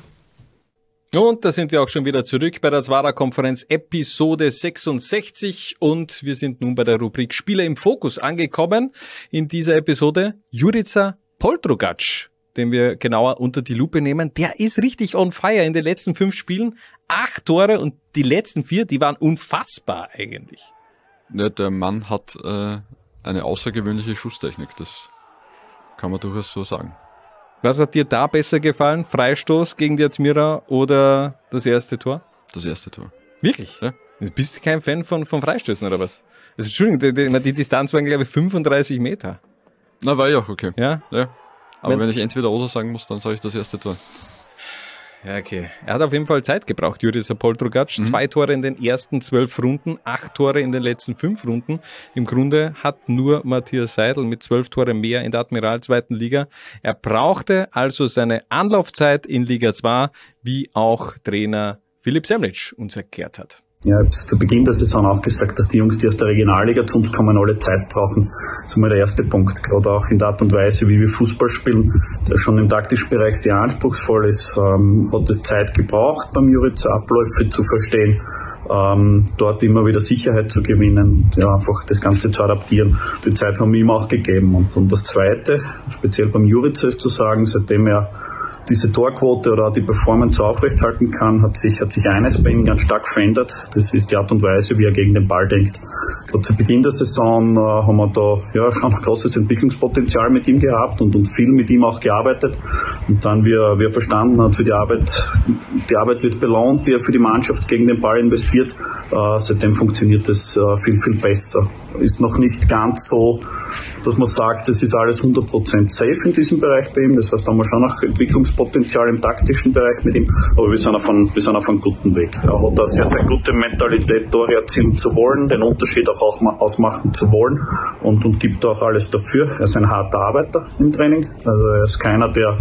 Und da sind wir auch schon wieder zurück bei der Zwara-Konferenz Episode 66 und wir sind nun bei der Rubrik Spieler im Fokus angekommen. In dieser Episode Jurica Poltrugac, den wir genauer unter die Lupe nehmen. Der ist richtig on fire in den letzten fünf Spielen. Acht Tore und die letzten vier, die waren unfassbar eigentlich. Ja, der Mann hat äh, eine außergewöhnliche Schusstechnik, das kann man durchaus so sagen. Was hat dir da besser gefallen? Freistoß gegen die Admira oder das erste Tor? Das erste Tor. Wirklich? Ja. Du bist kein Fan von, von Freistößen oder was? Also, Entschuldigung, die, die, die Distanz waren glaube ich 35 Meter. Na, war ja auch okay. Ja? Ja. Aber Wenn- wenn, ich entweder oder sagen muss, dann sage ich das erste Tor. Ja, okay. Er hat auf jeden Fall Zeit gebraucht, Jurisa Poltrugac. Zwei Tore in den ersten zwölf Runden, acht Tore in den letzten fünf Runden. Im Grunde hat nur Matthias Seidel mit zwölf Tore mehr in der Admiral zweiten Liga. Er brauchte also seine Anlaufzeit in Liga 2, wie auch Trainer Philipp Semlitsch uns erklärt hat. Ja, zu Beginn der Saison auch gesagt, dass die Jungs, die aus der Regionalliga zu uns kommen, alle Zeit brauchen. Das ist mal der erste Punkt. Gerade auch in der Art und Weise, wie wir Fußball spielen, der schon im taktischen Bereich sehr anspruchsvoll ist, ähm, hat es Zeit gebraucht, beim Jurica Abläufe zu verstehen, ähm, dort immer wieder Sicherheit zu gewinnen, ja, einfach das Ganze zu adaptieren. Die Zeit haben wir ihm auch gegeben. Und, und das Zweite, speziell beim Jurica ist zu sagen, seitdem er diese Torquote oder die Performance aufrechthalten kann, hat sich, hat sich eines bei ihm ganz stark verändert. Das ist die Art und Weise, wie er gegen den Ball denkt. Gerade zu Beginn der Saison äh, haben wir da ja, schon großes Entwicklungspotenzial mit ihm gehabt und, und viel mit ihm auch gearbeitet. Und dann, wie er, wie er verstanden hat, für die Arbeit, die Arbeit wird belohnt, die er für die Mannschaft gegen den Ball investiert. Äh, seitdem funktioniert es äh, viel, viel besser. Ist noch nicht ganz so, dass man sagt, es ist alles 100% safe in diesem Bereich bei ihm. Das heißt, da haben wir schon noch Entwicklungspotenzial im taktischen Bereich mit ihm. Aber wir sind auf einem, wir sind auf einem guten Weg. Er hat eine sehr, sehr gute Mentalität, Tore erzielen zu wollen, den Unterschied auch aufma- ausmachen zu wollen und, und gibt auch alles dafür. Er ist ein harter Arbeiter im Training. Also er ist keiner, der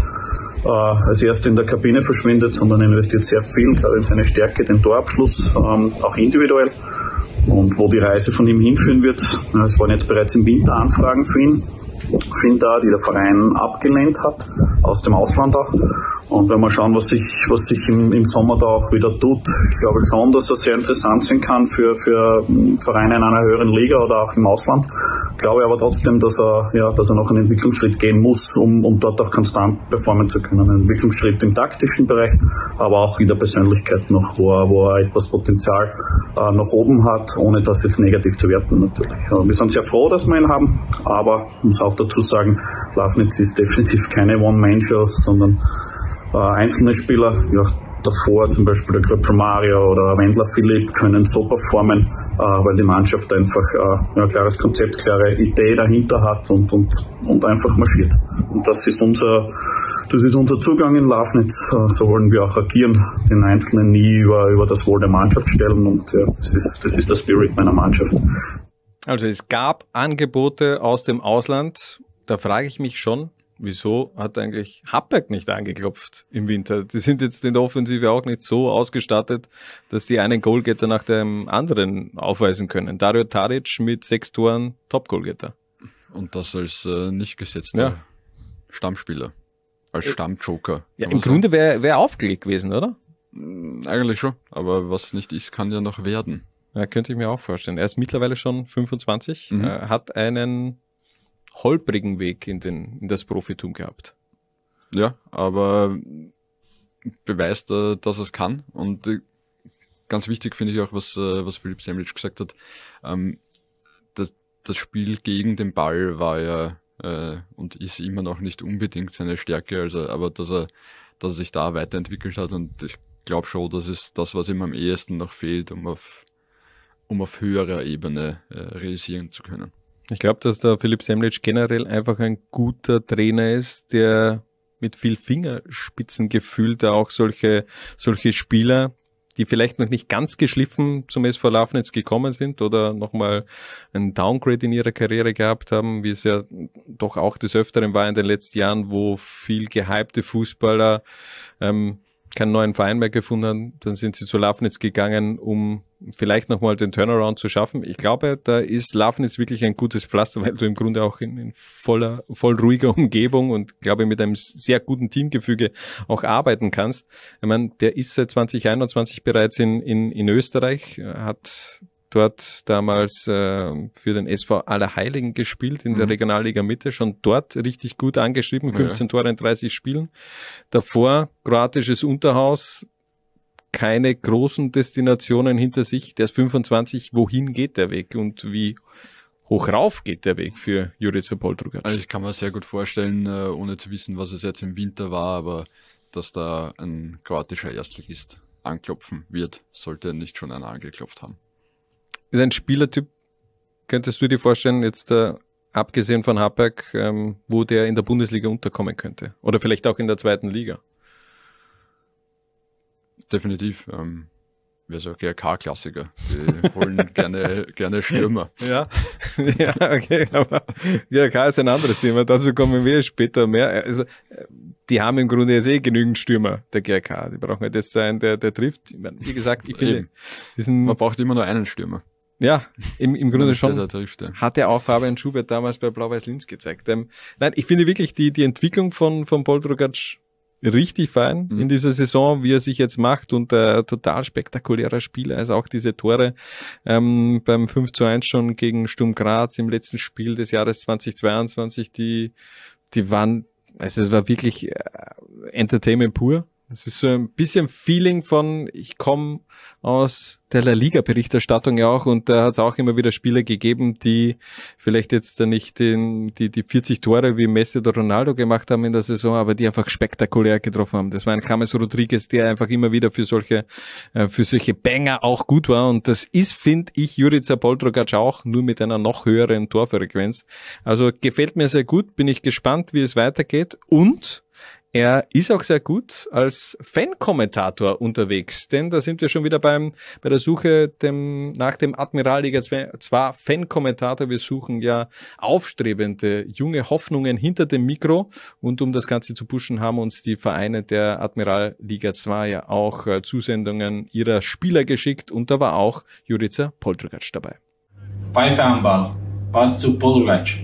äh, als Erster in der Kabine verschwindet, sondern investiert sehr viel, gerade in seine Stärke, den Torabschluss, ähm, auch individuell. Und wo die Reise von ihm hinführen wird, es waren jetzt bereits im Winter Anfragen für ihn, für ihn da, die der Verein abgelehnt hat, aus dem Ausland auch. Und wenn wir schauen, was sich, was sich im, im Sommer da auch wieder tut, ich glaube schon, dass er sehr interessant sein kann für, für Vereine in einer höheren Liga oder auch im Ausland. Ich glaube aber trotzdem, dass er, ja, dass er noch einen Entwicklungsschritt gehen muss, um, um dort auch konstant performen zu können. Einen Entwicklungsschritt im taktischen Bereich, aber auch in der Persönlichkeit noch, wo er, wo er etwas Potenzial äh, nach oben hat, ohne das jetzt negativ zu werten natürlich. Ja, wir sind sehr froh, dass wir ihn haben, aber ich muss auch dazu sagen, Lafnitz ist definitiv keine One-Man-Show, sondern äh, einzelne Spieler, ja, davor zum Beispiel der Gröpfer Mario oder Wendler Philipp können so performen, äh, weil die Mannschaft einfach äh, ein klares Konzept, klare Idee dahinter hat und, und, und einfach marschiert. Und das ist unser, das ist unser Zugang in Lafnitz. Äh, so wollen wir auch agieren, den Einzelnen nie über, über das Wohl der Mannschaft stellen und ja, das ist, das ist der Spirit meiner Mannschaft. Also es gab Angebote aus dem Ausland. Da frage ich mich schon, wieso hat eigentlich Happberg nicht angeklopft im Winter? Die sind jetzt in der Offensive auch nicht so ausgestattet, dass die einen Goalgetter nach dem anderen aufweisen können. Dario Taric mit sechs Toren Top-Goalgetter. Und das als äh, nicht gesetzter Ja. Stammspieler. Als Stammjoker. Ja, im Grunde wäre wär aufgelegt gewesen, oder? sagen. Eigentlich schon. Aber was nicht ist, kann ja noch werden. Ja, könnte ich mir auch vorstellen. Er ist mittlerweile schon 25, Mhm. äh, hat einen holprigen Weg in, den, in das Profitum gehabt. Ja, aber beweist, äh, dass er es kann. Und äh, ganz wichtig finde ich auch, was, äh, was Philipp Semlic gesagt hat. Ähm, das, das Spiel gegen den Ball war ja äh, und ist immer noch nicht unbedingt seine Stärke, also aber dass er, dass er sich da weiterentwickelt hat und ich glaube schon, das ist das, was ihm am ehesten noch fehlt, um auf, um auf höherer Ebene äh, realisieren zu können. Ich glaube, dass der Philipp Semlic generell einfach ein guter Trainer ist, der mit viel Fingerspitzengefühl da auch solche, solche Spieler, die vielleicht noch nicht ganz geschliffen zum SV Lafnitz gekommen sind oder nochmal ein Downgrade in ihrer Karriere gehabt haben, wie es ja doch auch des Öfteren war in den letzten Jahren, wo viel gehypte Fußballer ähm, keinen neuen Verein mehr gefunden haben, dann sind sie zu Lafnitz gegangen, um vielleicht nochmal den Turnaround zu schaffen. Ich glaube, da ist Lafnitz wirklich ein gutes Pflaster, weil du im Grunde auch in, in voller, voll ruhiger Umgebung und glaube mit einem sehr guten Teamgefüge auch arbeiten kannst. Ich meine, der ist seit 2021 bereits in, in, in Österreich, hat dort damals äh, für den SV Allerheiligen gespielt in der mhm. Regionalliga Mitte, schon dort richtig gut angeschrieben, 15 ja. Tore in 30 Spielen. Davor kroatisches Unterhaus, keine großen Destinationen hinter sich. Der ist 25, wohin geht der Weg und wie hoch rauf geht der Weg für Jurica Poldrugac? Also ich kann mir sehr gut vorstellen, äh, ohne zu wissen, was es jetzt im Winter war, aber dass da ein kroatischer Erstligist anklopfen wird, sollte nicht schon einer angeklopft haben ist ein Spielertyp, könntest du dir vorstellen, jetzt äh, abgesehen von Habeck, ähm, wo der in der Bundesliga unterkommen könnte? Oder vielleicht auch in der zweiten Liga? Definitiv. Ähm, wäre so GRK-Klassiker. Die holen gerne, gerne Stürmer. Ja. ja, okay, aber GRK ist ein anderes Thema. Dazu kommen wir später mehr. Also, die haben im Grunde jetzt eh genügend Stürmer, der GRK. Die brauchen halt jetzt einen, der, der trifft. Wie gesagt, ich finde, man braucht immer nur einen Stürmer. Ja, im, im Grunde schon. Ja. Hat er auch Fabian Schubert damals bei Blau-Weiß-Linz gezeigt. Ähm, nein, ich finde wirklich die, die Entwicklung von, von Paul Drugatsch richtig fein mhm. in dieser Saison, wie er sich jetzt macht und äh, total spektakulärer Spieler. Also auch diese Tore ähm, beim 5 zu 1 schon gegen Sturm Graz im letzten Spiel des Jahres 2022, die, die waren, also es war wirklich äh, Entertainment pur. Das ist so ein bisschen Feeling von, ich komme aus der La Liga-Berichterstattung ja auch und da hat es auch immer wieder Spieler gegeben, die vielleicht jetzt nicht den, die, die 40 Tore wie Messi oder Ronaldo gemacht haben in der Saison, aber die einfach spektakulär getroffen haben. Das war ein James Rodriguez, der einfach immer wieder für solche, äh, für solche Banger auch gut war und das ist, finde ich, Jurica Poldrogac auch, nur mit einer noch höheren Torfrequenz. Also gefällt mir sehr gut, bin ich gespannt, wie es weitergeht und er ist auch sehr gut als Fan-Kommentator unterwegs, denn da sind wir schon wieder beim, bei der Suche dem, nach dem Admiralliga 2 Fan-Kommentator. Wir suchen ja aufstrebende junge Hoffnungen hinter dem Mikro und um das Ganze zu pushen, haben uns die Vereine der Admiralliga 2 ja auch äh, Zusendungen ihrer Spieler geschickt und da war auch Jurica Poltergatsch dabei. Pfeife am Ball, zu Poltergatsch.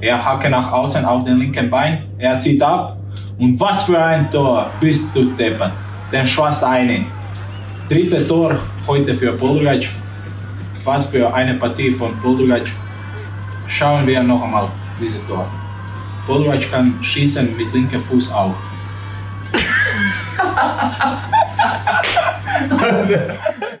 Er hacke nach außen auf den linken Bein, er zieht ab, und was für ein Tor bist du deppert. Den schwarz eine. Dritte Tor heute für Podolgac. Was für eine Partie von Podolgac. Schauen wir noch einmal dieses Tor. Podolgac kann schießen mit linkem Fuß auch.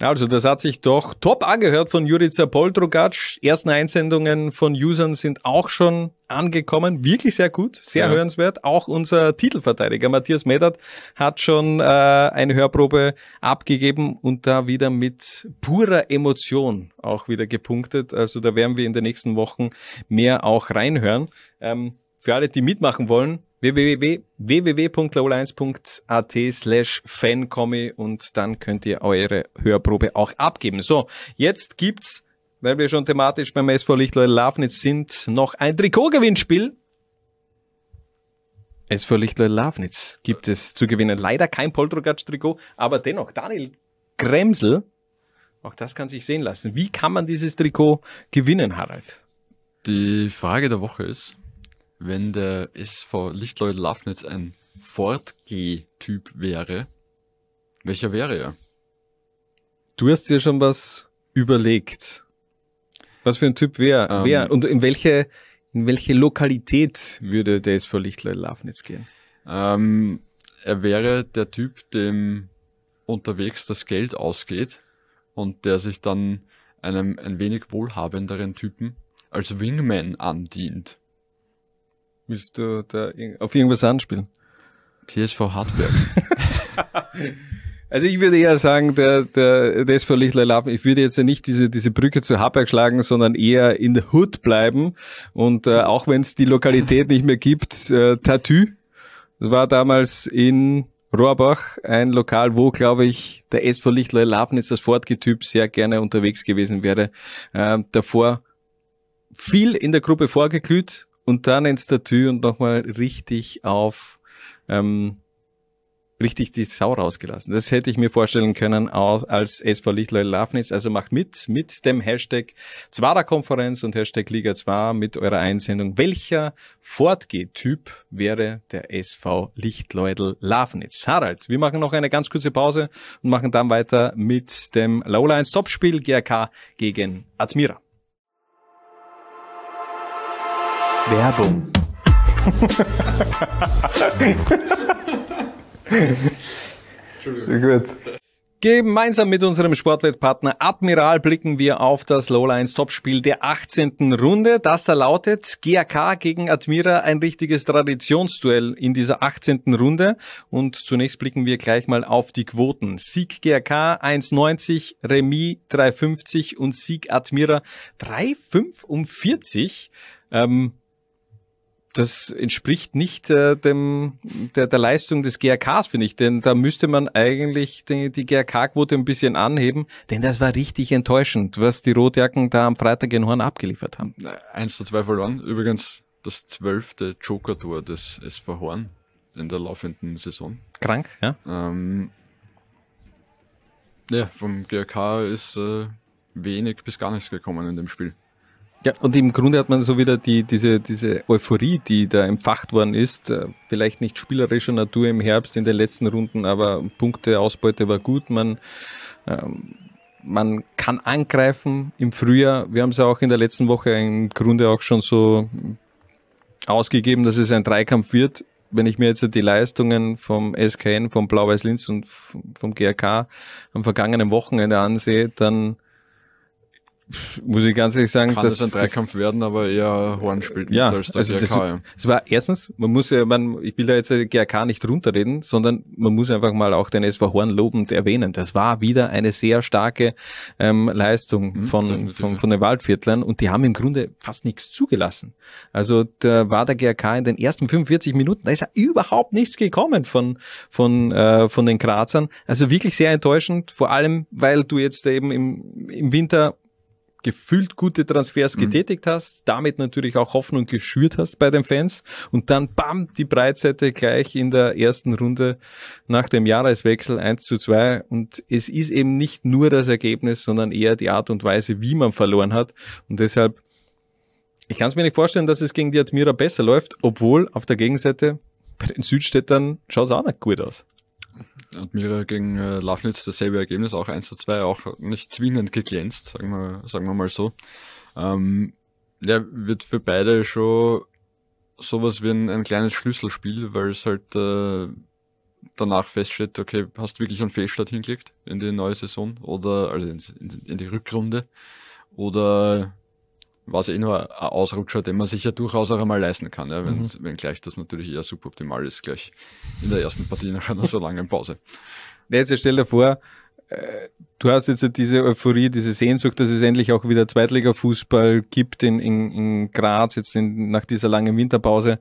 Also, das hat sich doch top angehört von Jurica Poldrugac. Ersten Einsendungen von Usern sind auch schon angekommen. Wirklich sehr gut, sehr ja. hörenswert. Auch unser Titelverteidiger Matthias Medert hat schon äh, eine Hörprobe abgegeben und da wieder mit purer Emotion auch wieder gepunktet. Also da werden wir in den nächsten Wochen mehr auch reinhören. Ähm, für alle, die mitmachen wollen, www.laul1.at slash fancomi und dann könnt ihr eure Hörprobe auch abgeben. So, jetzt gibt's, weil wir schon thematisch beim SV Lichtleute Lafnitz sind, noch ein Trikotgewinnspiel. SV Lichtleute Lafnitz gibt es zu gewinnen. Leider kein Poltrogatsch-Trikot, aber dennoch, Daniel Gremsel, auch das kann sich sehen lassen. Wie kann man dieses Trikot gewinnen, Harald? Die Frage der Woche ist, wenn der SV Lichtleute Lafnitz ein Fortgeh-Typ wäre, welcher wäre er? Du hast dir schon was überlegt. Was für ein Typ wäre ähm, wer und in welche in welche Lokalität würde der SV Lichtleute Lafnitz gehen? Ähm, er wäre der Typ, dem unterwegs das Geld ausgeht und der sich dann einem ein wenig wohlhabenderen Typen als Wingman andient. Willst du da auf irgendwas anspielen? TSV Hartberg. Also ich würde eher sagen, der, der, der SV Lichtleilab, ich würde jetzt ja nicht diese, diese Brücke zu Hartberg schlagen, sondern eher in der Hood bleiben. Und äh, auch wenn es die Lokalität nicht mehr gibt, äh, Tattoo, das war damals in Rohrbach, ein Lokal, wo, glaube ich, der SV Lichtler Lafnitz, das Fortgetyp, sehr gerne unterwegs gewesen wäre. Äh, davor viel in der Gruppe vorgeglüht und dann ins Tattoo und nochmal richtig auf ähm, richtig die Sau rausgelassen. Das hätte ich mir vorstellen können als SV Lichtleil Lafnitz. Also macht mit mit dem Hashtag Zwarer Konferenz und Hashtag Liga 2 mit eurer Einsendung. Welcher Fortgeh-Typ wäre der SV Lichtleudel Lafnitz? Harald, wir machen noch eine ganz kurze Pause und machen dann weiter mit dem Lowline Topspiel GRK gegen Admira. Werbung. Gut. Gemeinsam mit unserem Sportwettpartner Admiral blicken wir auf das Lowlines Topspiel der 18. Runde. Das da lautet GAK gegen Admira, ein richtiges Traditionsduell in dieser 18. Runde. Und zunächst blicken wir gleich mal auf die Quoten. Sieg GAK 1,90, Remis 3,50 und Sieg Admira 3,45. Ähm, das entspricht nicht äh, dem der, der Leistung des GRKs, finde ich, denn da müsste man eigentlich die, die GRK-Quote ein bisschen anheben, denn das war richtig enttäuschend, was die Rotjacken da am Freitag in Horn abgeliefert haben. 1 zu 2 verloren, übrigens das zwölfte Joker-Tor des SV Horn in der laufenden Saison. Krank, ja. Ähm, ja, vom GRK ist äh, wenig bis gar nichts gekommen in dem Spiel. Ja, und im Grunde hat man so wieder die, diese, diese Euphorie, die da empfacht worden ist, äh, vielleicht nicht spielerischer Natur im Herbst in den letzten Runden, aber Punkteausbeute war gut. Man, ähm, man kann angreifen im Frühjahr. Wir haben es ja auch in der letzten Woche im Grunde auch schon so ausgegeben, dass es ein Dreikampf wird. Wenn ich mir jetzt die Leistungen vom SKN, vom Blau-Weiß-Linz und vom GRK am vergangenen Wochenende ansehe, dann muss ich ganz ehrlich sagen, kann dass es ein Dreikampf werden, aber eher Horn spielt ja, als der also GRK. Das, ja. das war erstens, man muss ja, man, ich will da jetzt GRK nicht runterreden, sondern man muss einfach mal auch den SV Horn lobend erwähnen. Das war wieder eine sehr starke ähm, Leistung mhm, von, von, von den Waldviertlern und die haben im Grunde fast nichts zugelassen. Also da war der GRK in den ersten 45 Minuten, da ist ja überhaupt nichts gekommen von, von, äh, von den Grazern. Also wirklich sehr enttäuschend, vor allem, weil du jetzt eben im, im Winter gefühlt gute Transfers mhm. getätigt hast, damit natürlich auch Hoffnung geschürt hast bei den Fans und dann bam, die Breitseite gleich in der ersten Runde nach dem Jahreswechsel 1 zu 2 und es ist eben nicht nur das Ergebnis, sondern eher die Art und Weise, wie man verloren hat und deshalb ich kann es mir nicht vorstellen, dass es gegen die Admira besser läuft, obwohl auf der Gegenseite bei den Südstädtern schaut es auch nicht gut aus. Admira gegen äh, Lafnitz dasselbe Ergebnis, auch 1 zu 2, auch nicht zwingend geglänzt, sagen wir, sagen wir mal so. Ähm, ja, wird für beide schon sowas wie ein, ein kleines Schlüsselspiel, weil es halt äh, danach feststeht, okay, hast wirklich einen Fehlstart hingelegt in die neue Saison oder also in, in, in die Rückrunde oder war es eh nur ein Ausrutscher, den man sich ja durchaus auch einmal leisten kann, ja, wenn, mhm. wenn gleich das natürlich eher suboptimal ist, gleich in der ersten Partie nach einer so langen Pause. Jetzt stell dir vor, äh, du hast jetzt diese Euphorie, diese Sehnsucht, dass es endlich auch wieder Zweitliga-Fußball gibt in, in, in Graz, jetzt in, nach dieser langen Winterpause.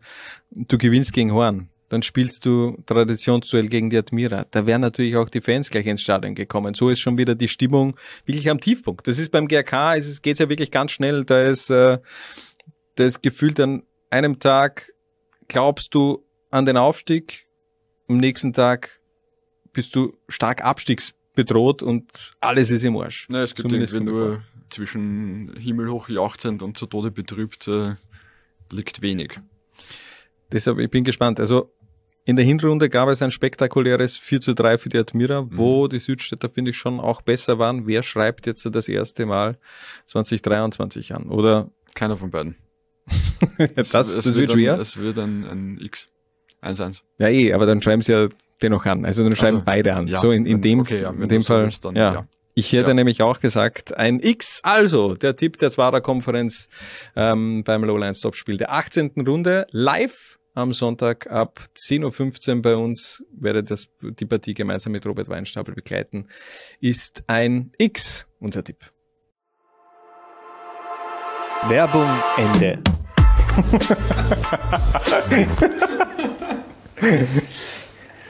Du gewinnst gegen Horn dann spielst du Traditionsduell gegen die Admira. Da wären natürlich auch die Fans gleich ins Stadion gekommen. So ist schon wieder die Stimmung wirklich am Tiefpunkt. Das ist beim GRK, es geht ja wirklich ganz schnell. Da ist, äh, da ist gefühlt an einem Tag glaubst du an den Aufstieg, am nächsten Tag bist du stark abstiegsbedroht und alles ist im Arsch. Na, es gibt Zumindest irgendwie nur zwischen himmelhoch jauchzend und zu Tode betrübt äh, liegt wenig. Deshalb, ich bin gespannt. Also in der Hinrunde gab es ein spektakuläres 4 zu 3 für die Admira, mhm. wo die Südstädter, finde ich, schon auch besser waren. Wer schreibt jetzt das erste Mal 2023 an? Oder? Keiner von beiden. das, das es wird schwer. es wird ein, ein X. 1-1. Ja, eh, aber dann schreiben sie ja dennoch an. Also dann schreiben Also, beide an. ja, so in, in dem, okay, ja, in dem Fall. dann ja. ja. Ich hätte Ja. nämlich auch gesagt, ein X, also der Tipp der Zwarer Konferenz ähm, beim Lowline Stop-Spiel der 18. Runde live am Sonntag ab 10.15 Uhr bei uns, werde das, die Partie gemeinsam mit Robert Weinstapel begleiten, ist ein X, unser Tipp. Werbung Ende.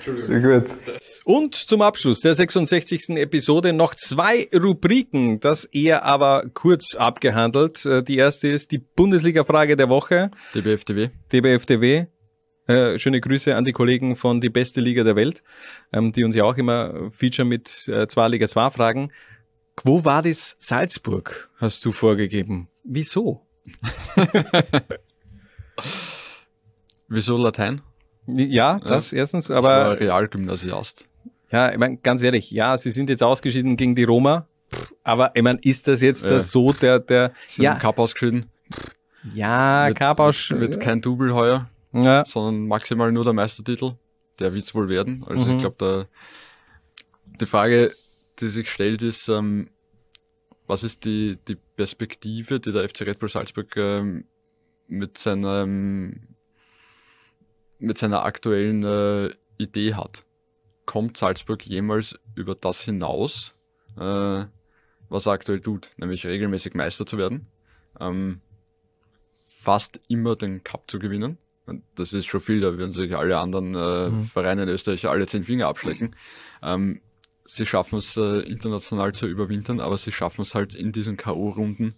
Gut. Und zum Abschluss der 66. Episode noch zwei Rubriken, das eher aber kurz abgehandelt. Äh, Die erste ist die Bundesliga-Frage der Woche. DBFTW. DBFTW. Äh, schöne Grüße an die Kollegen von Die beste Liga der Welt, ähm, die uns ja auch immer featuren mit äh, zwei Liga 2 Fragen. Quo vadis Salzburg hast du vorgegeben. Wieso? Wieso Latein? Ja, das erstens, Ich aber war Realgymnasiast. Ja, ich meine, ganz ehrlich, ja, sie sind jetzt ausgeschieden gegen die Roma, aber ich meine, ist das jetzt Ja. das so der, der, Sind ja, Cup ausgeschieden. ja, Wird- Kabausch, Wird kein Double heuer, ja, sondern maximal nur der Meistertitel. Der wird's wohl werden. Also Mhm. ich glaube, da die Frage, die sich stellt, ist, ähm, was ist die, die Perspektive, die der FC Red Bull Salzburg ähm, mit seinem mit seiner aktuellen äh, Idee hat. Kommt Salzburg jemals über das hinaus, äh, was er aktuell tut, nämlich regelmäßig Meister zu werden, ähm, fast immer den Cup zu gewinnen. Und Das ist schon viel, da würden sich alle anderen äh, Mhm. Vereine in Österreich alle zehn Finger abschlecken. Ähm, sie schaffen es äh, international zu überwintern, aber sie schaffen es halt in diesen K.O.-Runden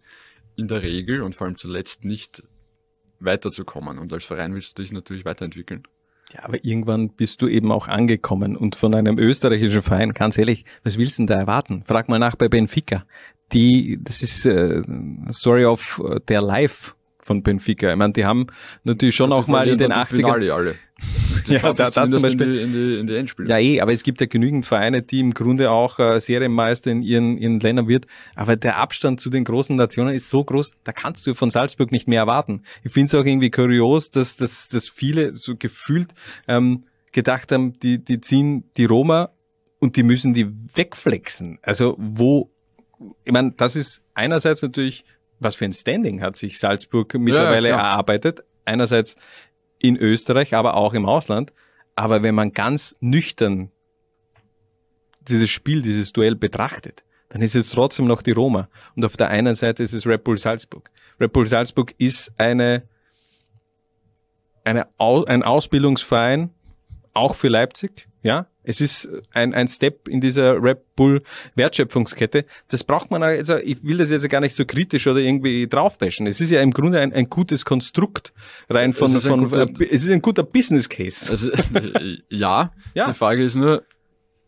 in der Regel und vor allem zuletzt nicht weiterzukommen. Und als Verein willst du dich natürlich weiterentwickeln. ja, aber irgendwann bist du eben auch angekommen und von einem österreichischen Verein, ganz ehrlich, was willst du denn da erwarten? Frag mal nach bei Benfica. Die, das ist äh, Story of äh, their life von Benfica. Ich meine, die haben natürlich schon auch mal in den 80ern Finale alle. Die Ja, da- das zum Beispiel. in die, in die, in die Endspiele. Ja, eh, aber es gibt ja genügend Vereine, die im Grunde auch äh, Serienmeister in ihren, ihren Ländern wird. Aber der Abstand zu den großen Nationen ist so groß, da kannst du von Salzburg nicht mehr erwarten. Ich finde es auch irgendwie kurios, dass, dass, dass viele so gefühlt ähm, gedacht haben, die, die ziehen die Roma und die müssen die wegflexen. Also wo, ich meine, das ist einerseits natürlich, was für ein Standing hat sich Salzburg mittlerweile klar. erarbeitet. Einerseits in Österreich, aber auch im Ausland. Aber wenn man ganz nüchtern dieses Spiel, dieses Duell betrachtet, dann ist es trotzdem noch die Roma. Und auf der einen Seite ist es Red Bull Salzburg. Red Bull Salzburg ist eine, eine ein Ausbildungsverein, auch für Leipzig, ja. Es ist ein, ein Step in dieser Red Bull Wertschöpfungskette. Das braucht man also, ich will das jetzt gar nicht so kritisch oder irgendwie draufbashen. Es ist ja im Grunde ein, ein gutes Konstrukt rein von, Es ist ein von, guter- äh, es ist ein guter Business Case. Also, ja, Ja. die Frage ist nur,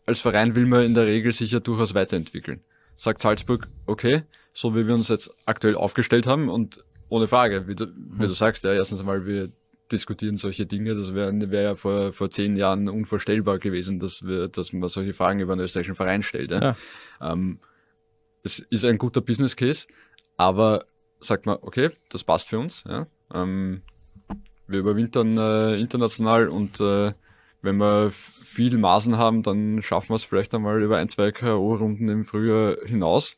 als Verein will man in der Regel sich ja durchaus weiterentwickeln. Sagt Salzburg, okay, so wie wir uns jetzt aktuell aufgestellt haben und ohne Frage, wie du, wie du sagst, ja, erstens einmal, wir diskutieren solche Dinge, das wäre wär ja vor, vor zehn Jahren unvorstellbar gewesen, dass wir, dass man solche Fragen über einen österreichischen Verein stellt. Ja. Ähm, es ist ein guter Business Case, aber sagt man, okay, das passt für uns, ja. Ähm, wir überwintern äh, international und äh, wenn wir viel Maßen haben, dann schaffen wir es vielleicht einmal über ein, zwei K.O.-Runden im Frühjahr hinaus.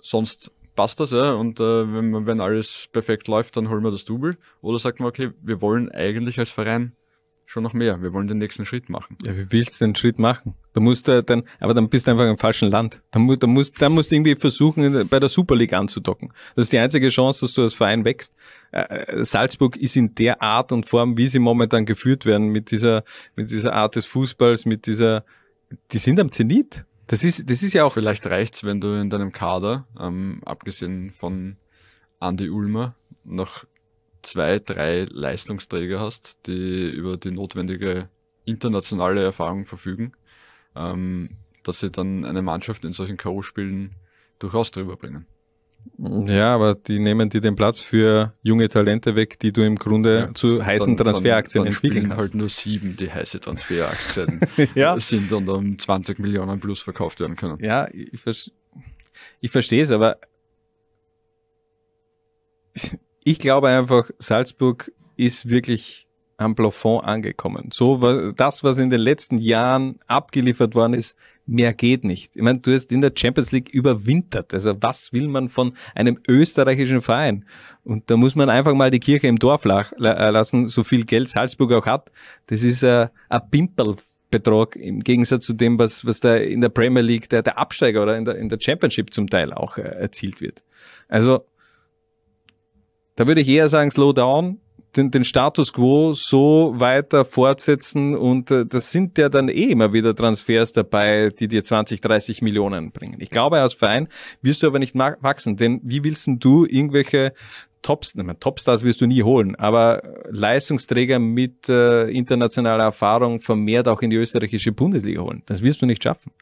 Sonst passt das, ja. Und äh, wenn, wenn alles perfekt läuft, dann holen wir das Double. Oder sagt man, okay, wir wollen eigentlich als Verein schon noch mehr. Wir wollen den nächsten Schritt machen. Ja, wie willst du den Schritt machen? Da musst du dann, aber dann bist du einfach im falschen Land. Da musst, da musst, da musst du irgendwie versuchen, bei der Super League anzudocken. Das ist die einzige Chance, dass du als Verein wächst. Äh, äh, Salzburg ist in der Art und Form, wie sie momentan geführt werden, mit dieser, mit dieser Art des Fußballs, mit dieser, die sind am Zenit. Das ist, das ist ja auch, Vielleicht reicht's, wenn du in deinem Kader, ähm, abgesehen von Andy Ulmer, noch zwei, drei Leistungsträger hast, die über die notwendige internationale Erfahrung verfügen, ähm, dass sie dann eine Mannschaft in solchen K.O.-Spielen durchaus drüber bringen. Ja, aber die nehmen dir den Platz für junge Talente weg, die du im Grunde zu heißen Dann- Transferaktien dann, dann entwickeln spielen kannst. halt nur sieben, die heiße Transferaktien Ja. sind und um 20 Millionen plus verkauft werden können. Ja, ich, vers ich verstehe es, aber ich glaube einfach, Salzburg ist wirklich am Plafond angekommen. So das, was in den letzten Jahren abgeliefert worden ist, mehr geht nicht. Ich meine, du hast in der Champions League überwintert. Also was will man von einem österreichischen Verein? Und da muss man einfach mal die Kirche im Dorf äh, lassen, so viel Geld Salzburg auch hat. Das ist äh, ein Pimpelbetrag im Gegensatz zu dem, was, was da in der Premier League, der, der Absteiger oder in der, in der Championship zum Teil auch äh, erzielt wird. Also da würde ich eher sagen, slow down, den, den Status quo so weiter fortsetzen und äh, das sind ja dann eh immer wieder Transfers dabei, die dir 20, 30 Millionen bringen. Ich glaube, als Verein wirst du aber nicht wachsen, denn wie willst du irgendwelche Tops, meine, Topstars wirst du nie holen, aber Leistungsträger mit äh, internationaler Erfahrung vermehrt auch in die österreichische Bundesliga holen? Das wirst du nicht schaffen.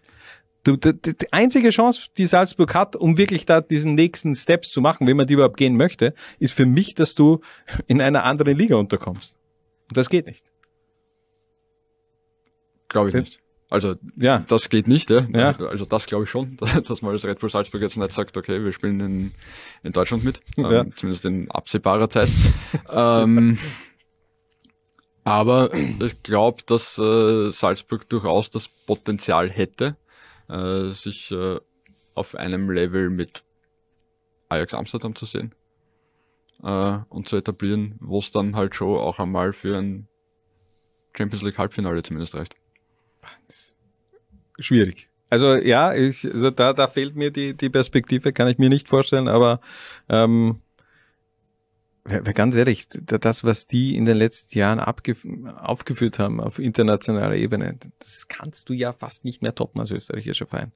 Du, die, die einzige Chance, die Salzburg hat, um wirklich da diesen nächsten Steps zu machen, wenn man die überhaupt gehen möchte, ist für mich, dass du in einer anderen Liga unterkommst. Und das geht nicht. Glaube ich nicht. Also ja. das geht nicht, ja. Ja. Also das glaube ich schon, dass man als Red Bull Salzburg jetzt nicht sagt, okay, wir spielen in, in Deutschland mit, Ja. ähm, zumindest in absehbarer Zeit. ähm, aber ich glaube, dass äh, Salzburg durchaus das Potenzial hätte, äh, sich äh, auf einem Level mit Ajax Amsterdam zu sehen äh, und zu etablieren, wo es dann halt schon auch einmal für ein Champions League Halbfinale zumindest reicht. Schwierig. Also ja, ich, also da, da fehlt mir die, die Perspektive, kann ich mir nicht vorstellen, aber ähm, ganz ehrlich, da- das, was die in den letzten Jahren aufgeführt haben auf internationaler Ebene, das kannst du ja fast nicht mehr toppen als österreichischer Verein.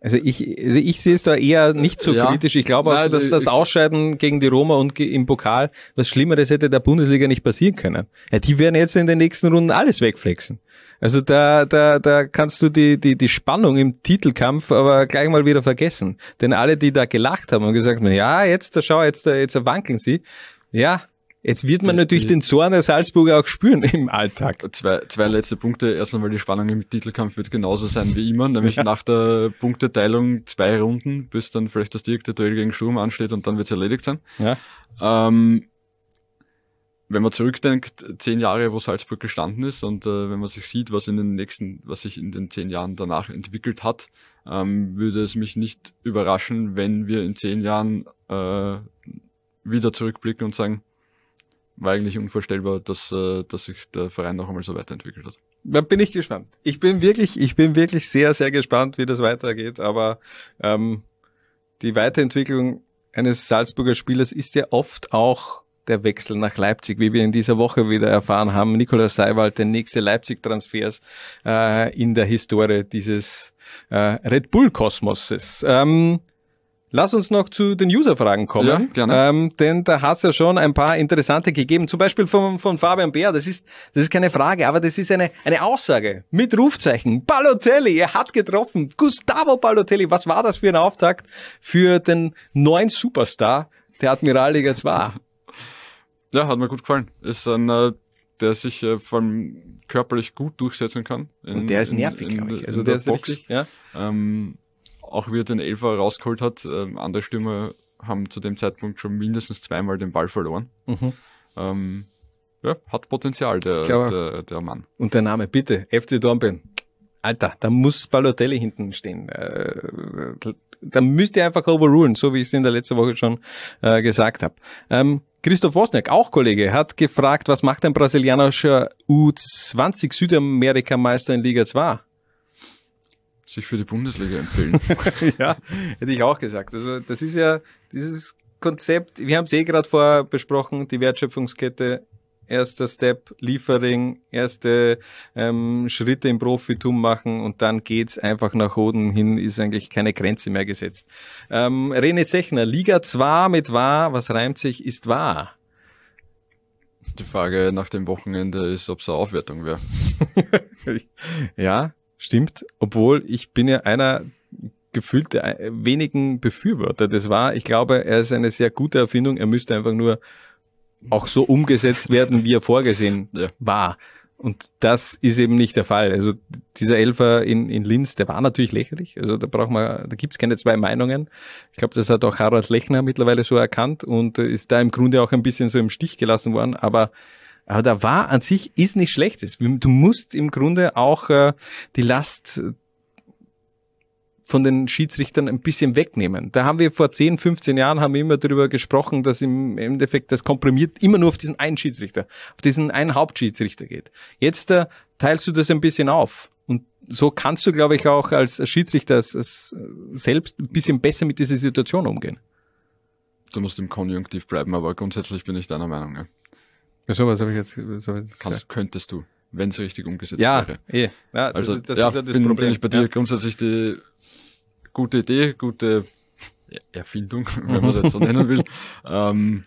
Also ich, also ich sehe es da eher nicht so Ja. kritisch. Ich glaube auch, Nein, dass ich- das Ausscheiden gegen die Roma und im Pokal, was Schlimmeres hätte der Bundesliga nicht passieren können. Ja, die werden jetzt in den nächsten Runden alles wegflexen. Also da, da, da kannst du die, die, die Spannung im Titelkampf aber gleich mal wieder vergessen. Denn alle, die da gelacht haben und gesagt haben, ja, jetzt, da schau, jetzt, da, jetzt wankeln sie. Ja, jetzt wird man natürlich den Zorn der Salzburger auch spüren im Alltag. Zwei, zwei letzte Punkte. Erst einmal die Spannung im Titelkampf wird genauso sein wie immer, nämlich nach der Punkteteilung zwei Runden, bis dann vielleicht das direkte Duell gegen Sturm ansteht und dann wird es erledigt sein. Ja. Ähm, wenn man zurückdenkt, zehn Jahre, wo Salzburg gestanden ist und äh, wenn man sich sieht, was in den nächsten, was sich in den zehn Jahren danach entwickelt hat, ähm, würde es mich nicht überraschen, wenn wir in zehn Jahren äh, wieder zurückblicken und sagen, war eigentlich unvorstellbar, dass, äh, dass sich der Verein noch einmal so weiterentwickelt hat. Da bin ich gespannt. Ich bin wirklich, ich bin wirklich sehr, sehr gespannt, wie das weitergeht. Aber ähm, die Weiterentwicklung eines Salzburger Spielers ist ja oft auch der Wechsel nach Leipzig, wie wir in dieser Woche wieder erfahren haben. Nikolaus Seiwald, der nächste Leipzig-Transfers äh, in der Historie dieses äh, Red Bull-Kosmoses. Ähm, Lass uns noch zu den User-Fragen kommen. Ja, gerne. Ähm, denn da hat es ja schon ein paar interessante gegeben. Zum Beispiel von, von Fabian Bär. Das ist, das ist keine Frage, aber das ist eine, eine Aussage mit Rufzeichen. Balotelli, er hat getroffen. Gustavo Balotelli, was war das für ein Auftakt für den neuen Superstar der Admiralliga 2? Ja, hat mir gut gefallen. Ist ein, äh, der sich äh, vor allem körperlich gut durchsetzen kann. in- Und der ist nervig, glaube ich. Also der der ist Box. richtig, ja. Ähm, auch wie er den Elfer rausgeholt hat, ähm, andere Stürmer haben zu dem Zeitpunkt schon mindestens zweimal den Ball verloren. Mhm. Ähm, ja, hat Potenzial, der, der, der Mann. Und der Name, bitte, FC Dornbirn. Alter, da muss Balotelli hinten stehen. Äh, da müsst ihr einfach overrulen, so wie ich es in der letzten Woche schon äh, gesagt habe. Ähm, Christoph Wozniak, auch Kollege, hat gefragt, was macht ein brasilianischer U20 Südamerikameister in Liga 2? Sich für die Bundesliga empfehlen. ja, hätte ich auch gesagt. Also das ist ja dieses Konzept, wir haben es eh gerade vorher besprochen, die Wertschöpfungskette, erster Step, Liefering, erste ähm, Schritte im Profitum machen und dann geht's einfach nach oben hin, ist eigentlich keine Grenze mehr gesetzt. Ähm, René Zechner, Liga 2 mit wahr, was reimt sich, ist wahr. Die Frage nach dem Wochenende ist, ob es eine Aufwertung wäre. ja, stimmt. Obwohl ich bin ja einer gefühlt der äh, wenigen Befürworter. Das war, ich glaube, er ist eine sehr gute Erfindung. Er müsste einfach nur auch so umgesetzt werden, wie er vorgesehen Ja. war. Und das ist eben nicht der Fall. Also dieser Elfer in, in Linz, der war natürlich lächerlich. Also da braucht man, da gibt's keine zwei Meinungen. Ich glaube, das hat auch Harald Lechner mittlerweile so erkannt und äh, ist da im Grunde auch ein bisschen so im Stich gelassen worden. Aber Aber der war an sich ist nicht schlechtes. Du musst im Grunde auch äh, die Last von den Schiedsrichtern ein bisschen wegnehmen. Da haben wir vor 10, 15 Jahren haben wir immer darüber gesprochen, dass im Endeffekt das komprimiert immer nur auf diesen einen Schiedsrichter, auf diesen einen Hauptschiedsrichter geht. Jetzt äh, teilst du das ein bisschen auf. Und so kannst du, glaube ich, auch als Schiedsrichter als, als selbst ein bisschen besser mit dieser Situation umgehen. Du musst im Konjunktiv bleiben, aber grundsätzlich bin ich deiner Meinung. Ja. So was habe ich jetzt. So jetzt Kannst, könntest du, wenn es richtig umgesetzt ja, wäre. Eh. Ja, also, das ist, das ja, ist ja das bin, Problem. bin ich bei dir ja. grundsätzlich die gute Idee, gute Erfindung, wenn man es jetzt so nennen will. ähm,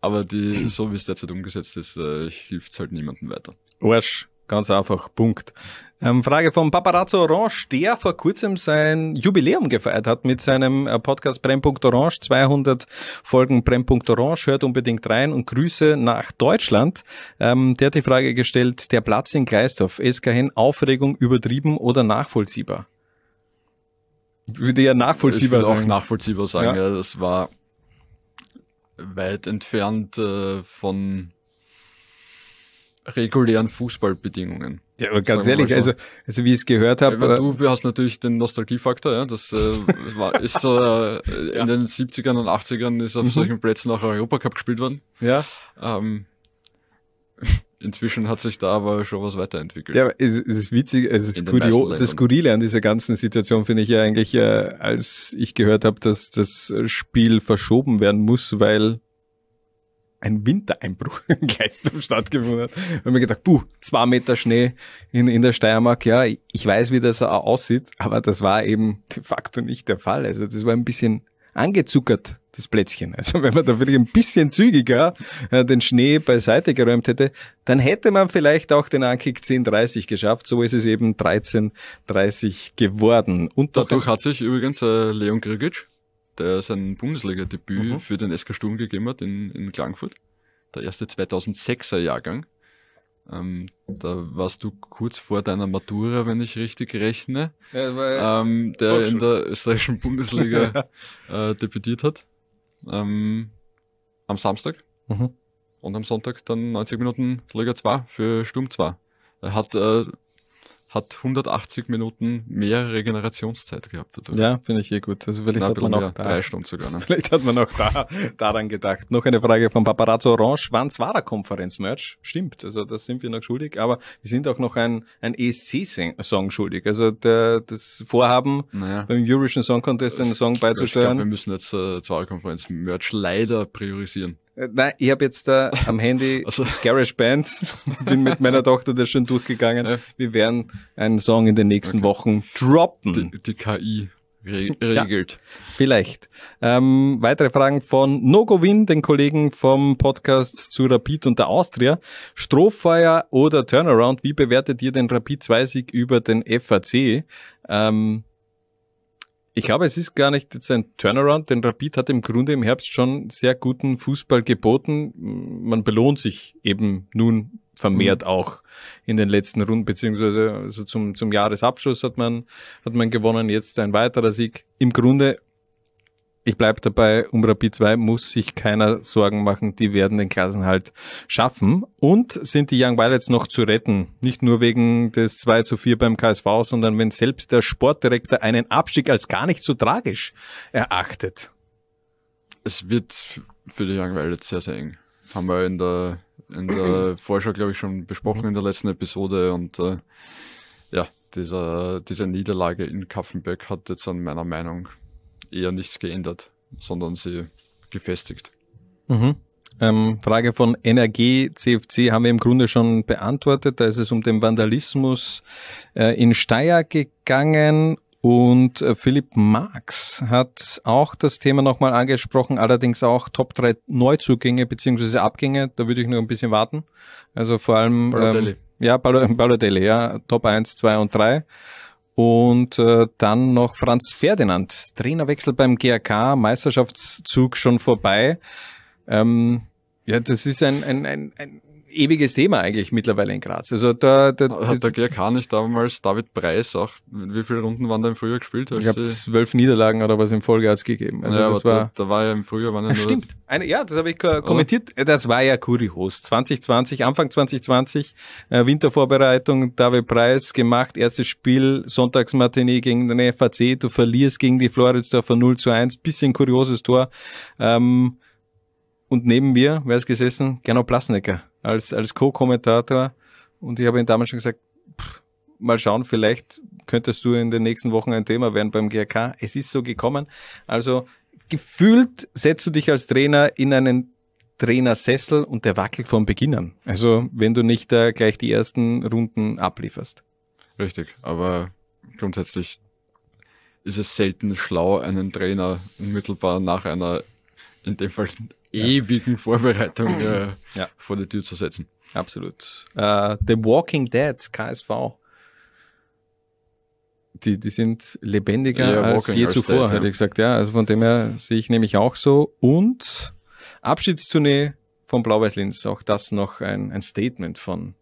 aber die, so wie es derzeit umgesetzt ist, äh, hilft halt niemandem weiter. Arsch. Ganz einfach, Punkt. Ähm, Frage von Paparazzo Orange, der vor kurzem sein Jubiläum gefeiert hat mit seinem äh, Podcast Brennpunkt Orange. 200 Folgen Brennpunkt Orange. Hört unbedingt rein und Grüße nach Deutschland. Ähm, der hat die Frage gestellt, der Platz in Gleisdorf, SKN, Aufregung übertrieben oder nachvollziehbar? Würde ja nachvollziehbar ich würde auch nachvollziehbar sagen. Ja. Ja. das war weit entfernt äh, von regulären Fußballbedingungen. Ja, aber ganz ehrlich, mal so. also, also wie ich es gehört habe, Ja, weil du hast natürlich den Nostalgiefaktor, ja. Das äh, war, ist so äh, in den 70ern und 80ern ist auf Mhm. solchen Plätzen auch Europacup gespielt worden. Ja. Ähm, inzwischen hat sich da aber schon was weiterentwickelt. Ja, aber es, es ist witzig, es ist In den meisten kurio, Ländern. das Skurrile an dieser ganzen Situation finde ich ja eigentlich, äh, als ich gehört habe, dass das Spiel verschoben werden muss, weil ein Wintereinbruch in Gleisdorf stattgefunden hat. Da habe mir gedacht, puh, zwei Meter Schnee in, in der Steiermark, ja, ich weiß, wie das aussieht, aber das war eben de facto nicht der Fall. Also das war ein bisschen angezuckert, das Plätzchen. Also wenn man da wirklich ein bisschen zügiger äh, den Schnee beiseite geräumt hätte, dann hätte man vielleicht auch den Ankick 10.30 geschafft. So ist es eben 13.30 geworden. Und Dadurch hat sich übrigens äh, Leon Grigic, der sein Bundesliga-Debüt Mhm. für den SK Sturm gegeben hat in, in Klagenfurt, der erste 2006er Jahrgang. Ähm, da warst du kurz vor deiner Matura, wenn ich richtig rechne, Ja, ähm, der in der österreichischen Bundesliga äh, debütiert hat. Ähm, am Samstag Mhm. und am Sonntag dann 90 Minuten Liga 2 für Sturm 2. Er hat, äh, hat 180 Minuten mehr Regenerationszeit gehabt dadurch. Ja, finde ich eh gut. Also vielleicht Na, hat man auch da, drei Stunden sogar. Ne? vielleicht hat man auch da, daran gedacht. Noch eine Frage von Paparazzo Orange. Wann war der Konferenz-Merch? Stimmt. Also das sind wir noch schuldig. Aber wir sind auch noch ein, ein ESC-Song schuldig. Also der, das Vorhaben, Naja. beim Eurovision Song Contest einen Song Ich glaube, wir müssen jetzt äh, Zwarer-Konferenz Merch leider priorisieren. Äh, Nein, ich habe jetzt da am Handy Also- Garage Bands, bin mit meiner Tochter das schon durchgegangen. Ja. Wir werden einen Song in den nächsten Wochen droppen. Die, die KI re Ja. regelt. Vielleicht. Ähm, weitere Fragen von Nogovin, den Kollegen vom Podcast zu Rapid und der Austria. Strohfeuer oder Turnaround, wie bewertet ihr den Rapid 2-Sieg über den FAC? Ähm, ich glaube, es ist gar nicht jetzt ein Turnaround, denn Rapid hat im Grunde im Herbst schon sehr guten Fußball geboten. Man belohnt sich eben nun vermehrt auch in den letzten Runden, beziehungsweise also zum, zum Jahresabschluss hat man, hat man gewonnen, jetzt ein weiterer Sieg. Im Grunde, ich bleib dabei, um Rapid 2 muss sich keiner Sorgen machen, die werden den Klassenhalt schaffen. Und sind die Young Violets noch zu retten? Nicht nur wegen des 2 zu 4 beim KSV, sondern wenn selbst der Sportdirektor einen Abstieg als gar nicht so tragisch erachtet. Es wird für die Young Violets sehr, sehr eng. Haben wir in der, in der Vorschau, glaube ich, schon besprochen in der letzten Episode und äh, ja, dieser, diese Niederlage in Kaffenberg hat jetzt an meiner Meinung eher nichts geändert, sondern sie gefestigt. Mhm. Ähm, Frage von NRG CFC haben wir im Grunde schon beantwortet. Da ist es um den Vandalismus äh, in Steyr gegangen und äh, Philipp Marx hat auch das Thema nochmal angesprochen, allerdings auch Top 3 Neuzugänge beziehungsweise Abgänge. Da würde ich noch ein bisschen warten. Also vor allem Balotelli. Ähm, ja, Balo- Balotelli, ja, Top 1, 2 und 3. Und äh, dann noch Franz Ferdinand, Trainerwechsel beim GRK, Meisterschaftszug schon vorbei. Ähm, ja, das ist ein, ein, ein, ein ewiges Thema eigentlich mittlerweile in Graz. Also da, da Hat der GRK nicht damals David Preis auch, wie viele Runden waren da im Frühjahr gespielt? ich glaube, zwölf Niederlagen oder was im Folge hat's gegeben. Also ja, das war, da, da war ja im Frühjahr waren ja nur stimmt. Eine, ja, das habe ich ko- kommentiert. Das war ja kurios. 2020, Anfang 2020, äh, Wintervorbereitung, David Preis gemacht, erstes Spiel, Sonntagsmatinee gegen den FAC, du verlierst gegen die Floridsdorfer 0 zu 1, bisschen kurioses Tor. Ähm, und neben mir, wer ist gesessen? Gernot Plasnecker als, als Co-Kommentator. Und ich habe ihm damals schon gesagt, pff, mal schauen, vielleicht könntest du in den nächsten Wochen ein Thema werden beim GRK. Es ist so gekommen. Also gefühlt setzt du dich als Trainer in einen Trainersessel und der wackelt von Beginn an. Also wenn du nicht äh, gleich die ersten Runden ablieferst. Richtig, aber grundsätzlich ist es selten schlau, einen Trainer unmittelbar nach einer, in dem Fall ewigen Vorbereitung äh, Ja. vor die Tür zu setzen. Absolut. Äh, The Walking Dead, KSV. Die, die sind lebendiger Ja, als je als zuvor, Dead, ja. hätte ich gesagt. Ja, also von dem her sehe ich nämlich auch so. Und Abschiedstournee von Blau-Weiß-Linz, auch das noch ein, ein Statement von,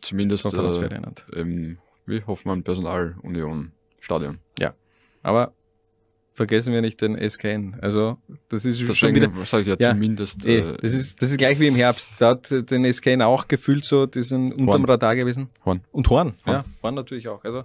Zumindest von äh, im, wie Hoffmann Personalunion Stadion. Ja. Aber vergessen wir nicht den SKN. Also das ist schon Deswegen wieder. sage ich ja, zumindest, Eh, äh, das ist das ist gleich wie im Herbst. Da hat den SKN auch gefühlt so diesen unterm Horn. Radar gewesen. Horn. Und Horn, Horn. ja, Horn natürlich auch. Also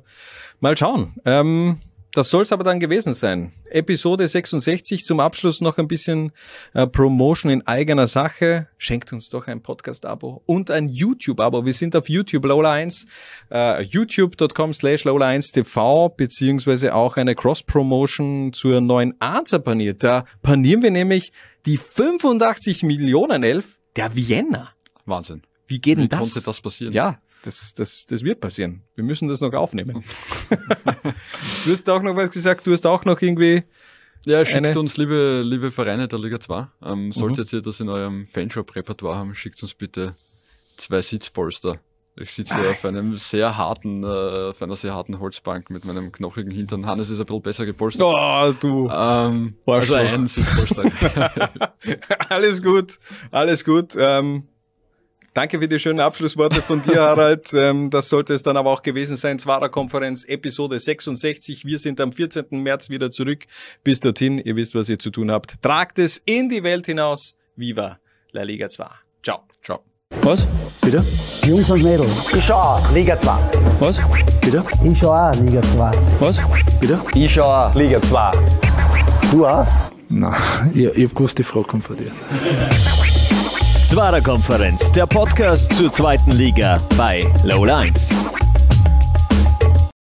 mal schauen. Ähm, das soll es aber dann gewesen sein. Episode 66 zum Abschluss noch ein bisschen äh, Promotion in eigener Sache. Schenkt uns doch ein Podcast-Abo und ein YouTube-Abo. Wir sind auf YouTube Lola 1, äh, youtube.com slash Lola 1 TV, beziehungsweise auch eine Cross-Promotion zur neuen Arzer Panier. Da panieren wir nämlich die 85 Millionen Elf der Vienna. Wahnsinn. Wie geht denn Wie das? konnte das passieren? Ja, das, das, das wird passieren. Wir müssen das noch aufnehmen. du hast auch noch was gesagt, du hast auch noch irgendwie. Ja, schickt Eine- uns, liebe, liebe Vereine der Liga 2. Ähm, solltet Mhm. ihr das in eurem Fanshop-Repertoire haben, schickt uns bitte zwei Sitzpolster. Ich sitze hier auf einem sehr harten, äh, auf einer sehr harten Holzbank mit meinem knochigen Hintern. Hannes ist ein bisschen besser gepolstert. Oh, du. Ähm, also ein Sitzpolster. alles gut, alles gut. Ähm, danke für die schönen Abschlussworte von dir, Harald. ähm, das sollte es dann aber auch gewesen sein. Zwarer Konferenz Episode 66. Wir sind am 14. März wieder zurück. Bis dorthin, ihr wisst, was ihr zu tun habt. Tragt es in die Welt hinaus. Viva La Liga 2. Ciao. Ciao. Was? Bitte? Jungs und Mädels. Ich schau auch Liga 2. Was? Bitte? Ich schau auch Liga 2. Was? Bitte? Ich schau auch Liga 2. Du auch? Nein, ich, ich hab gewusst, die Frage kommt von dir. Zwarer Konferenz, der Podcast zur zweiten Liga bei Low Lines.